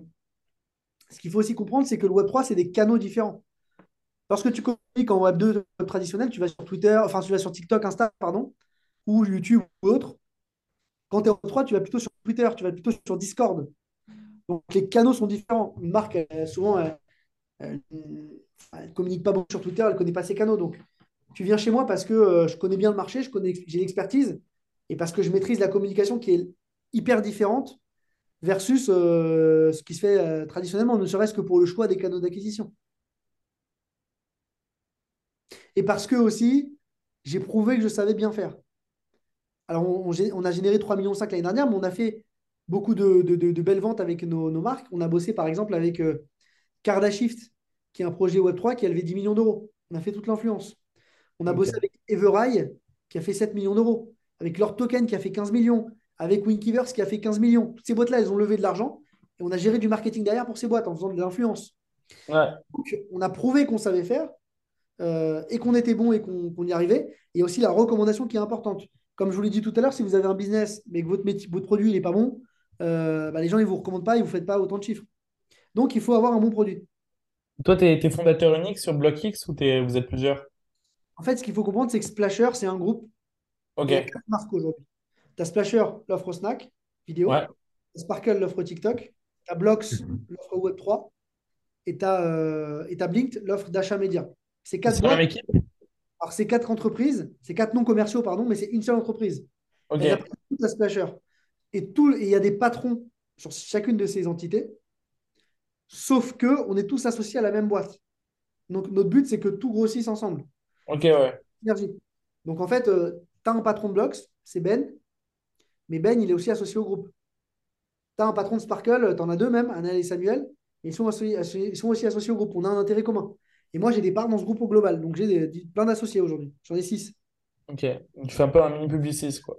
ce qu'il faut aussi comprendre, c'est que le Web3, c'est des canaux différents. Lorsque tu communiques en Web2 traditionnel, tu vas sur Twitter, enfin tu vas sur TikTok, Insta, pardon, ou YouTube ou autre. Quand tu es en Web3, tu vas plutôt sur Twitter, tu vas plutôt sur Discord. Donc les canaux sont différents. Une marque, souvent, elle ne communique pas beaucoup sur Twitter, elle ne connaît pas ses canaux. Donc, tu viens chez moi parce que euh, je connais bien le marché, j'ai l'expertise et parce que je maîtrise la communication qui est hyper différente versus euh, ce qui se fait euh, traditionnellement, ne serait-ce que pour le choix des canaux d'acquisition. Et parce que aussi, j'ai prouvé que je savais bien faire. Alors, on, a généré 3,5 millions l'année dernière, mais on a fait beaucoup de, belles ventes avec nos, marques. On a bossé par exemple avec Cardashift, qui est un projet Web3 qui a levé 10 millions d'euros. On a fait toute l'influence. On a bossé avec Evereye, qui a fait 7 millions d'euros. Avec Lord Token, qui a fait 15 millions. Avec Winkiverse, qui a fait 15 millions. Toutes ces boîtes-là, elles ont levé de l'argent. Et on a géré du marketing derrière pour ces boîtes en faisant de l'influence. on a prouvé qu'on savait faire euh, et qu'on était bon et qu'on y arrivait. Et aussi la recommandation qui est importante. Comme je vous l'ai dit tout à l'heure, si vous avez un business mais que votre, votre produit n'est pas bon, euh, bah, les gens ne vous recommandent pas et vous ne faites pas autant de chiffres. Donc, il faut avoir un bon produit. Toi, tu es, fondateur unique sur BlockX ou vous êtes plusieurs? En fait, ce qu'il faut comprendre, c'est que Splasher, c'est un groupe. Ok. Il y a quatre marques aujourd'hui. Tu as Splasher, l'offre Snack, vidéo. Ouais. Sparkle, l'offre TikTok. Tu as Blocks, l'offre Web3. Et tu as, euh, Blinked, l'offre d'achat média. C'est quatre boîtes. équipe? Alors, c'est quatre entreprises, c'est quatre noms commerciaux, pardon, mais c'est une seule entreprise. Ok. Toute la Splasher. Et il y a des patrons sur chacune de ces entités. Sauf que on est tous associés à la même boîte. Donc notre but, c'est que tout grossisse ensemble. Ok, ouais. Donc en fait, euh, tu as un patron de Blocks, c'est Ben, mais Ben, il est aussi associé au groupe. Tu as un patron de Sparkle, tu en as deux même, Anna et Samuel, ils sont, ils sont aussi associés au groupe. On a un intérêt commun. Et moi, j'ai des parts dans ce groupe au global. Donc j'ai plein d'associés aujourd'hui. J'en ai six. Ok. Tu fais un peu un mini publiciste, quoi.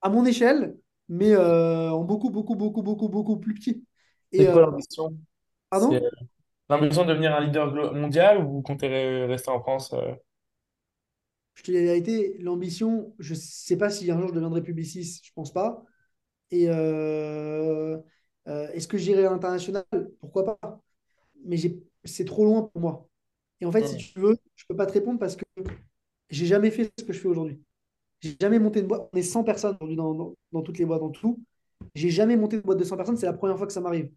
À mon échelle, mais euh, en beaucoup, beaucoup, beaucoup, beaucoup, beaucoup plus petit. C'est quoi euh, l'ambition? Pardon? C'est l'ambition de devenir un leader mondial ou vous comptez rester en France? Euh? Je te dis la vérité, l'ambition, je ne sais pas si un jour je deviendrai publiciste, je ne pense pas. Et euh, euh, est-ce que j'irai à l'international? Pourquoi pas? Mais j'ai, c'est trop loin pour moi. Et en fait, si Hmm. tu veux, je peux pas te répondre parce que j'ai jamais fait ce que je fais aujourd'hui. J'ai jamais monté une boîte. On est 100 personnes aujourd'hui dans, dans, dans toutes les boîtes, dans tout. J'ai jamais monté une boîte de 100 personnes. C'est la première fois que ça m'arrive.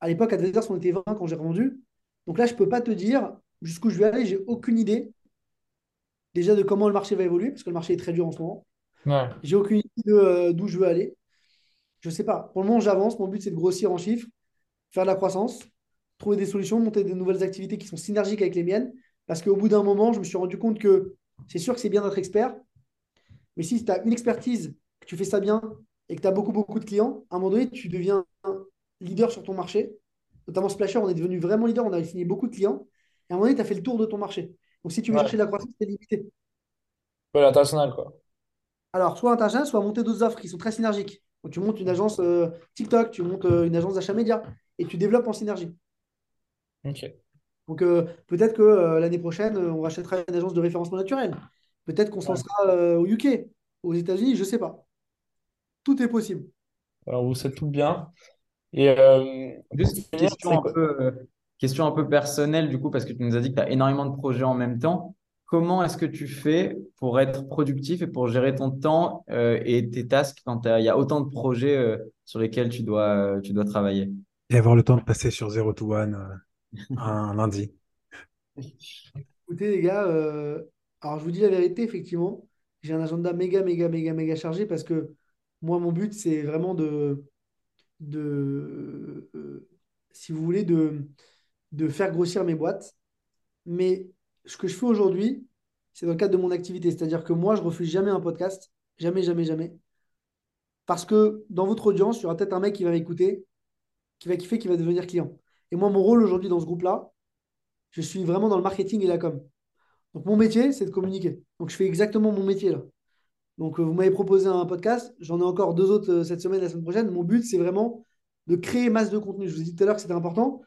À l'époque, à Advisors, on était 20 quand j'ai revendu. Donc là, je peux pas te dire jusqu'où je vais aller. J'ai aucune idée déjà de comment le marché va évoluer parce que le marché est très dur en ce moment. Ouais. J'ai aucune idée de, euh, d'où je veux aller. Je sais pas. Pour le moment, j'avance. Mon but, c'est de grossir en chiffres, faire de la croissance, trouver des solutions, monter des nouvelles activités qui sont synergiques avec les miennes. Parce qu'au bout d'un moment, je me suis rendu compte que c'est sûr que c'est bien d'être expert, mais si tu as une expertise, que tu fais ça bien et que tu as beaucoup, beaucoup de clients, à un moment donné, tu deviens leader sur ton marché. Notamment Splasher, on est devenu vraiment leader, on a signé beaucoup de clients. Et à un moment donné, tu as fait le tour de ton marché. Donc si tu veux Ouais. chercher de la croissance, c'est limité. Ouais, l'international, quoi. Alors, soit international, soit monter d'autres offres qui sont très synergiques. Donc, tu montes une agence euh, TikTok, tu montes euh, une agence d'achat média et tu développes en synergie. Ok. Donc, euh, peut-être que l'année prochaine, on rachètera une agence de référencement naturel. Peut-être qu'on se Ouais. lancera euh, au UK, aux États-Unis, je ne sais pas. Tout est possible. Alors, vous savez tout bien. Et euh, Juste finir, question un peu, euh, question un peu personnelle, du coup, parce que tu nous as dit que tu as énormément de projets en même temps. Comment est-ce que tu fais pour être productif et pour gérer ton temps euh, et tes tasks quand il y a autant de projets euh, sur lesquels tu dois, tu dois travailler? Et avoir le temps de passer sur Zero to One euh, un lundi. Écoutez, les gars, euh, alors je vous dis la vérité, effectivement, j'ai un agenda méga, méga, méga, méga chargé parce que moi, mon but, c'est vraiment de, si vous voulez, de, de faire grossir mes boîtes. Mais ce que je fais aujourd'hui, c'est dans le cadre de mon activité. C'est-à-dire que moi, je refuse jamais un podcast. Jamais, jamais, jamais. Parce que dans votre audience, il y aura peut-être un mec qui va m'écouter, qui va kiffer, qui va devenir client. Et moi, mon rôle aujourd'hui dans ce groupe-là, je suis vraiment dans le marketing et la com. Donc, mon métier, c'est de communiquer. Donc, je fais exactement mon métier là. Donc, euh, vous m'avez proposé un podcast. J'en ai encore deux autres euh, cette semaine, la semaine prochaine. Mon but, c'est vraiment de créer masse de contenu. Je vous ai dit tout à l'heure que c'était important.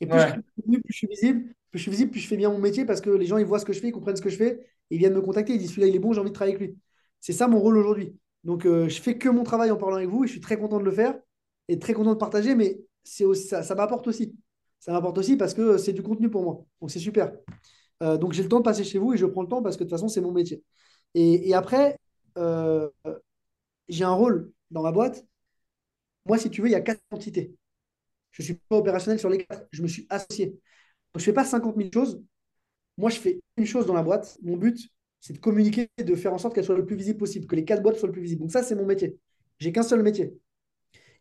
Et plus je crée de contenu, plus je suis visible. Plus je suis visible, plus je fais bien mon métier parce que les gens, ils voient ce que je fais, ils comprennent ce que je fais. Et ils viennent me contacter. Ils disent, celui-là, il est bon, j'ai envie de travailler avec lui. C'est ça mon rôle aujourd'hui. Donc, euh, je fais que mon travail en parlant avec vous et je suis très content de le faire et très content de partager. Mais c'est aussi, ça, ça m'apporte aussi. Ça m'apporte aussi parce que c'est du contenu pour moi. Donc, c'est super. Euh, donc, j'ai le temps de passer chez vous et je prends le temps parce que de toute façon, c'est mon métier. Et, et après, euh, j'ai un rôle dans ma boîte. Moi, si tu veux, il y a quatre entités. Je ne suis pas opérationnel sur les quatre. Je me suis associé. Je ne fais pas 50 000 choses. Moi, je fais une chose dans la boîte. Mon but, c'est de communiquer, de faire en sorte qu'elle soit le plus visible possible, que les quatre boîtes soient le plus visibles. Donc, ça, c'est mon métier. J'ai qu'un seul métier.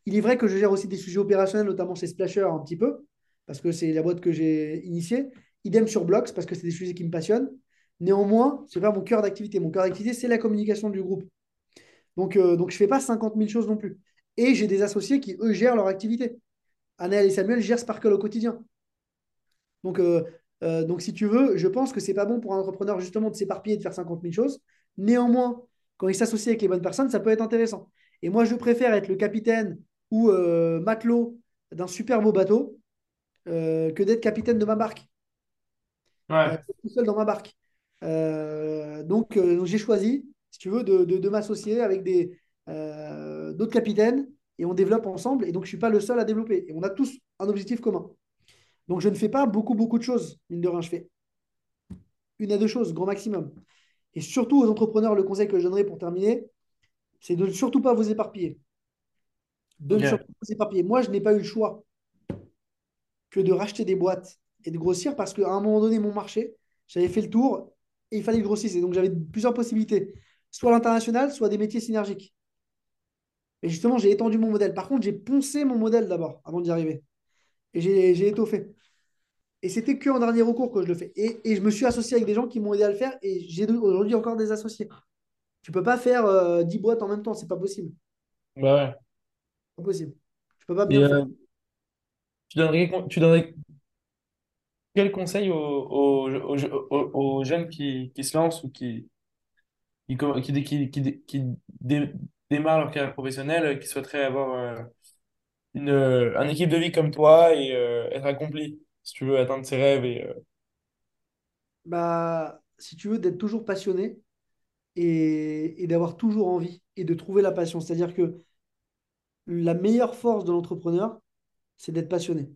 Il est vrai que je gère aussi des sujets opérationnels, notamment chez Splasher un petit peu, parce que c'est la boîte que j'ai initiée. Idem sur Blocks, parce que c'est des sujets qui me passionnent. Néanmoins, ce n'est pas mon cœur d'activité. Mon cœur d'activité, c'est la communication du groupe. Donc, euh, donc je ne fais pas 50 000 choses non plus. Et j'ai des associés qui, eux, gèrent leur activité. Annelle et Samuel gèrent Sparkle au quotidien. Donc, euh, euh, donc, si tu veux, je pense que c'est pas bon pour un entrepreneur justement de s'éparpiller et de faire 50 000 choses. Néanmoins, quand il s'associe avec les bonnes personnes, ça peut être intéressant. Et moi, je préfère être le capitaine ou matelot d'un super beau bateau que d'être capitaine de ma barque, Ouais. tout seul dans ma barque. Euh, donc, euh, donc j'ai choisi, si tu veux, de, de- de m'associer avec des, euh, d'autres capitaines et on développe ensemble. Et donc, je ne suis pas le seul à développer. Et on a tous un objectif commun. Donc, je ne fais pas beaucoup, beaucoup de choses, mine de rien. Je fais une à deux choses, grand maximum. Et surtout aux entrepreneurs, le conseil que je donnerai pour terminer, c'est de ne surtout pas vous éparpiller. De ne surtout pas vous éparpiller. Moi, je n'ai pas eu le choix que de racheter des boîtes et de grossir parce qu'à un moment donné, mon marché, j'avais fait le tour et il fallait que je grossisse. Et donc, j'avais plusieurs possibilités, soit l'international, soit des métiers synergiques. Et justement, j'ai étendu mon modèle. Par contre, j'ai poncé mon modèle d'abord avant d'y arriver. Et j'ai étoffé. Et c'était que en dernier recours que je le fais. Et, et je me suis associé avec des gens qui m'ont aidé à le faire et j'ai aujourd'hui encore des associés. Tu peux pas faire euh, 10 boîtes en même temps, c'est pas possible. Bah ouais. Pas possible. Tu peux pas bien faire. euh, tu donnerais, tu donnerais quel conseil aux, aux, aux, jeunes qui, qui se lancent ou qui, qui, qui, qui, qui, qui dé- démarrent leur carrière professionnelle, euh, qui souhaiteraient avoir euh, une, euh, équipe de vie comme toi et être accompli, si tu veux atteindre ses rêves. Et, Bah, si tu veux, d'être toujours passionné et, et d'avoir toujours envie et de trouver la passion. C'est-à-dire que la meilleure force de l'entrepreneur, c'est d'être passionné.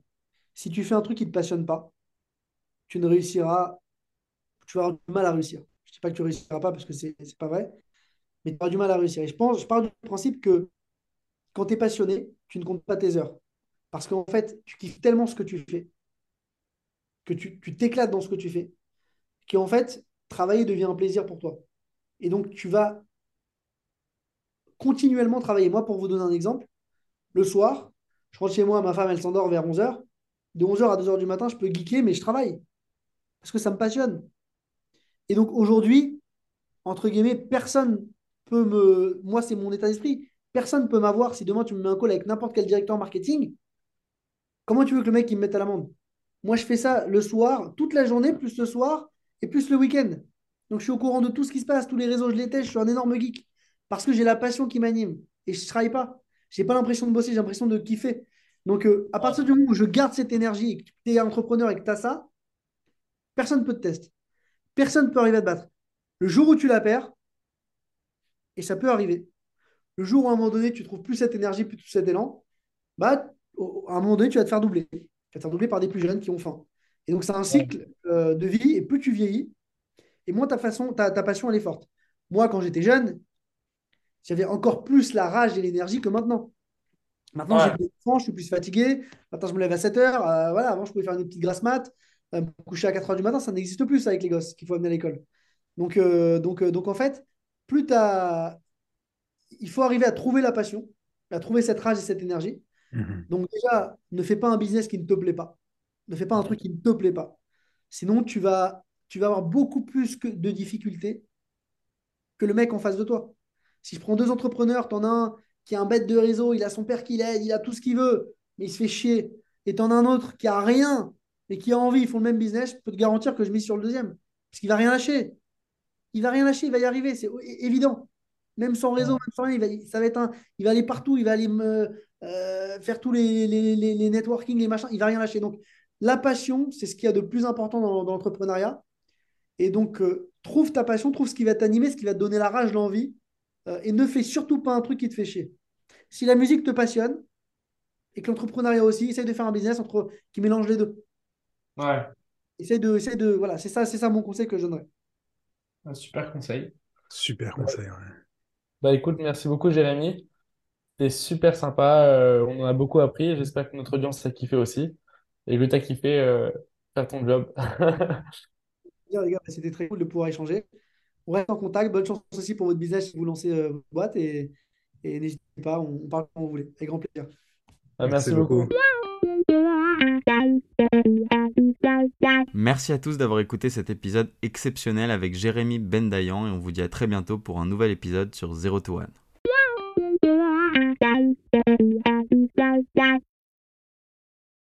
Si tu fais un truc qui ne te passionne pas, tu ne réussiras, tu vas du mal à réussir. Je ne dis pas que tu ne réussiras pas parce que ce n'est pas vrai, mais tu auras du mal à réussir. Et je pense, je pars du principe que quand tu es passionné, tu ne comptes pas tes heures. Parce qu'en fait, tu kiffes tellement ce que tu fais, que tu t'éclates dans ce que tu fais, qu'en fait, travailler devient un plaisir pour toi. Et donc, tu vas continuellement travailler. Moi, pour vous donner un exemple, le soir, je rentre chez moi, ma femme, elle s'endort vers 11h. De 11h à 2h du matin, je peux geeker, mais je travaille. Parce que ça me passionne. Et donc, aujourd'hui, entre guillemets, personne peut me. Moi, c'est mon état d'esprit. Personne ne peut m'avoir si demain tu me mets un call avec n'importe quel directeur marketing. Comment tu veux que le mec il me mette à l'amende? Moi, je fais ça le soir, toute la journée, plus le soir et plus le week-end. Donc, je suis au courant de tout ce qui se passe, tous les réseaux, je les teste, je suis un énorme geek. Parce que j'ai la passion qui m'anime. Et je ne travaille pas. Je n'ai pas l'impression de bosser, j'ai l'impression de kiffer. Donc, euh, à partir du moment où je garde cette énergie et que tu es entrepreneur et que tu as ça, personne ne peut te tester. Personne ne peut arriver à te battre. Le jour où tu la perds, et ça peut arriver, le jour où à un moment donné, tu trouves plus cette énergie, plus cet élan, bah, à un moment donné, tu vas te faire doubler. Tu vas te faire doubler par des plus jeunes qui ont faim. Et donc, c'est un cycle euh, de vie, et plus tu vieillis, et moins ta, façon, ta, ta passion, elle est forte. Moi, quand j'étais jeune, j'avais encore plus la rage et l'énergie que maintenant. Maintenant, j'ai plus je suis plus fatigué. Maintenant, je me lève à 7 heures. Euh, voilà, avant, je pouvais faire une petite grasse mat. Euh, me coucher à 4 heures du matin, ça n'existe plus avec les gosses qu'il faut amener à l'école. Donc, donc, donc, en fait, plus tu as il faut arriver à trouver la passion, à trouver cette rage et cette énergie. Mhm. Donc déjà, ne fais pas un business qui ne te plaît pas. Ne fais pas un truc qui ne te plaît pas. Sinon, tu vas, tu vas avoir beaucoup plus que de difficultés que le mec en face de toi. Si je prends deux entrepreneurs, tu en as un qui a un bête de réseau, il a son père qui l'aide, il a tout ce qu'il veut, mais il se fait chier. Et tu en as un autre qui a rien, et qui a envie, ils font le même business, je peux te garantir que je mise sur le deuxième. Parce qu'il va rien lâcher. Il va rien lâcher, il va y arriver, c'est évident. Même sans réseau, même sans rien, il va, ça va être il va aller partout, il va aller me, euh, faire tous les, les, les, networking, les machins, il va rien lâcher. Donc, la passion, c'est ce qu'il y a de plus important dans, l'entrepreneuriat. Et donc, euh, trouve ta passion, trouve ce qui va t'animer, ce qui va te donner la rage, l'envie, euh, et ne fais surtout pas un truc qui te fait chier. Si la musique te passionne, et que l'entrepreneuriat aussi, essaye de faire un business entre, qui mélange les deux. Ouais. Essaye de, essaye de, voilà, c'est ça, c'est ça mon conseil que je donnerais. Un super conseil. Super conseil, ouais. Bah écoute, merci beaucoup Jérémy. C'était super sympa. euh, on en a beaucoup appris. J'espère que notre audience a kiffé aussi. Et que tu as kiffé euh, faire ton job. Bien, les gars, c'était très cool de pouvoir échanger. On reste en contact. Bonne chance aussi pour votre business si vous lancez euh, votre boîte. Et, et n'hésitez pas, on, on parle quand vous voulez. Avec grand plaisir. Bah, merci beaucoup. Merci à tous d'avoir écouté cet épisode exceptionnel avec Jérémy Bendayan et on vous dit à très bientôt pour un nouvel épisode sur Zero to One.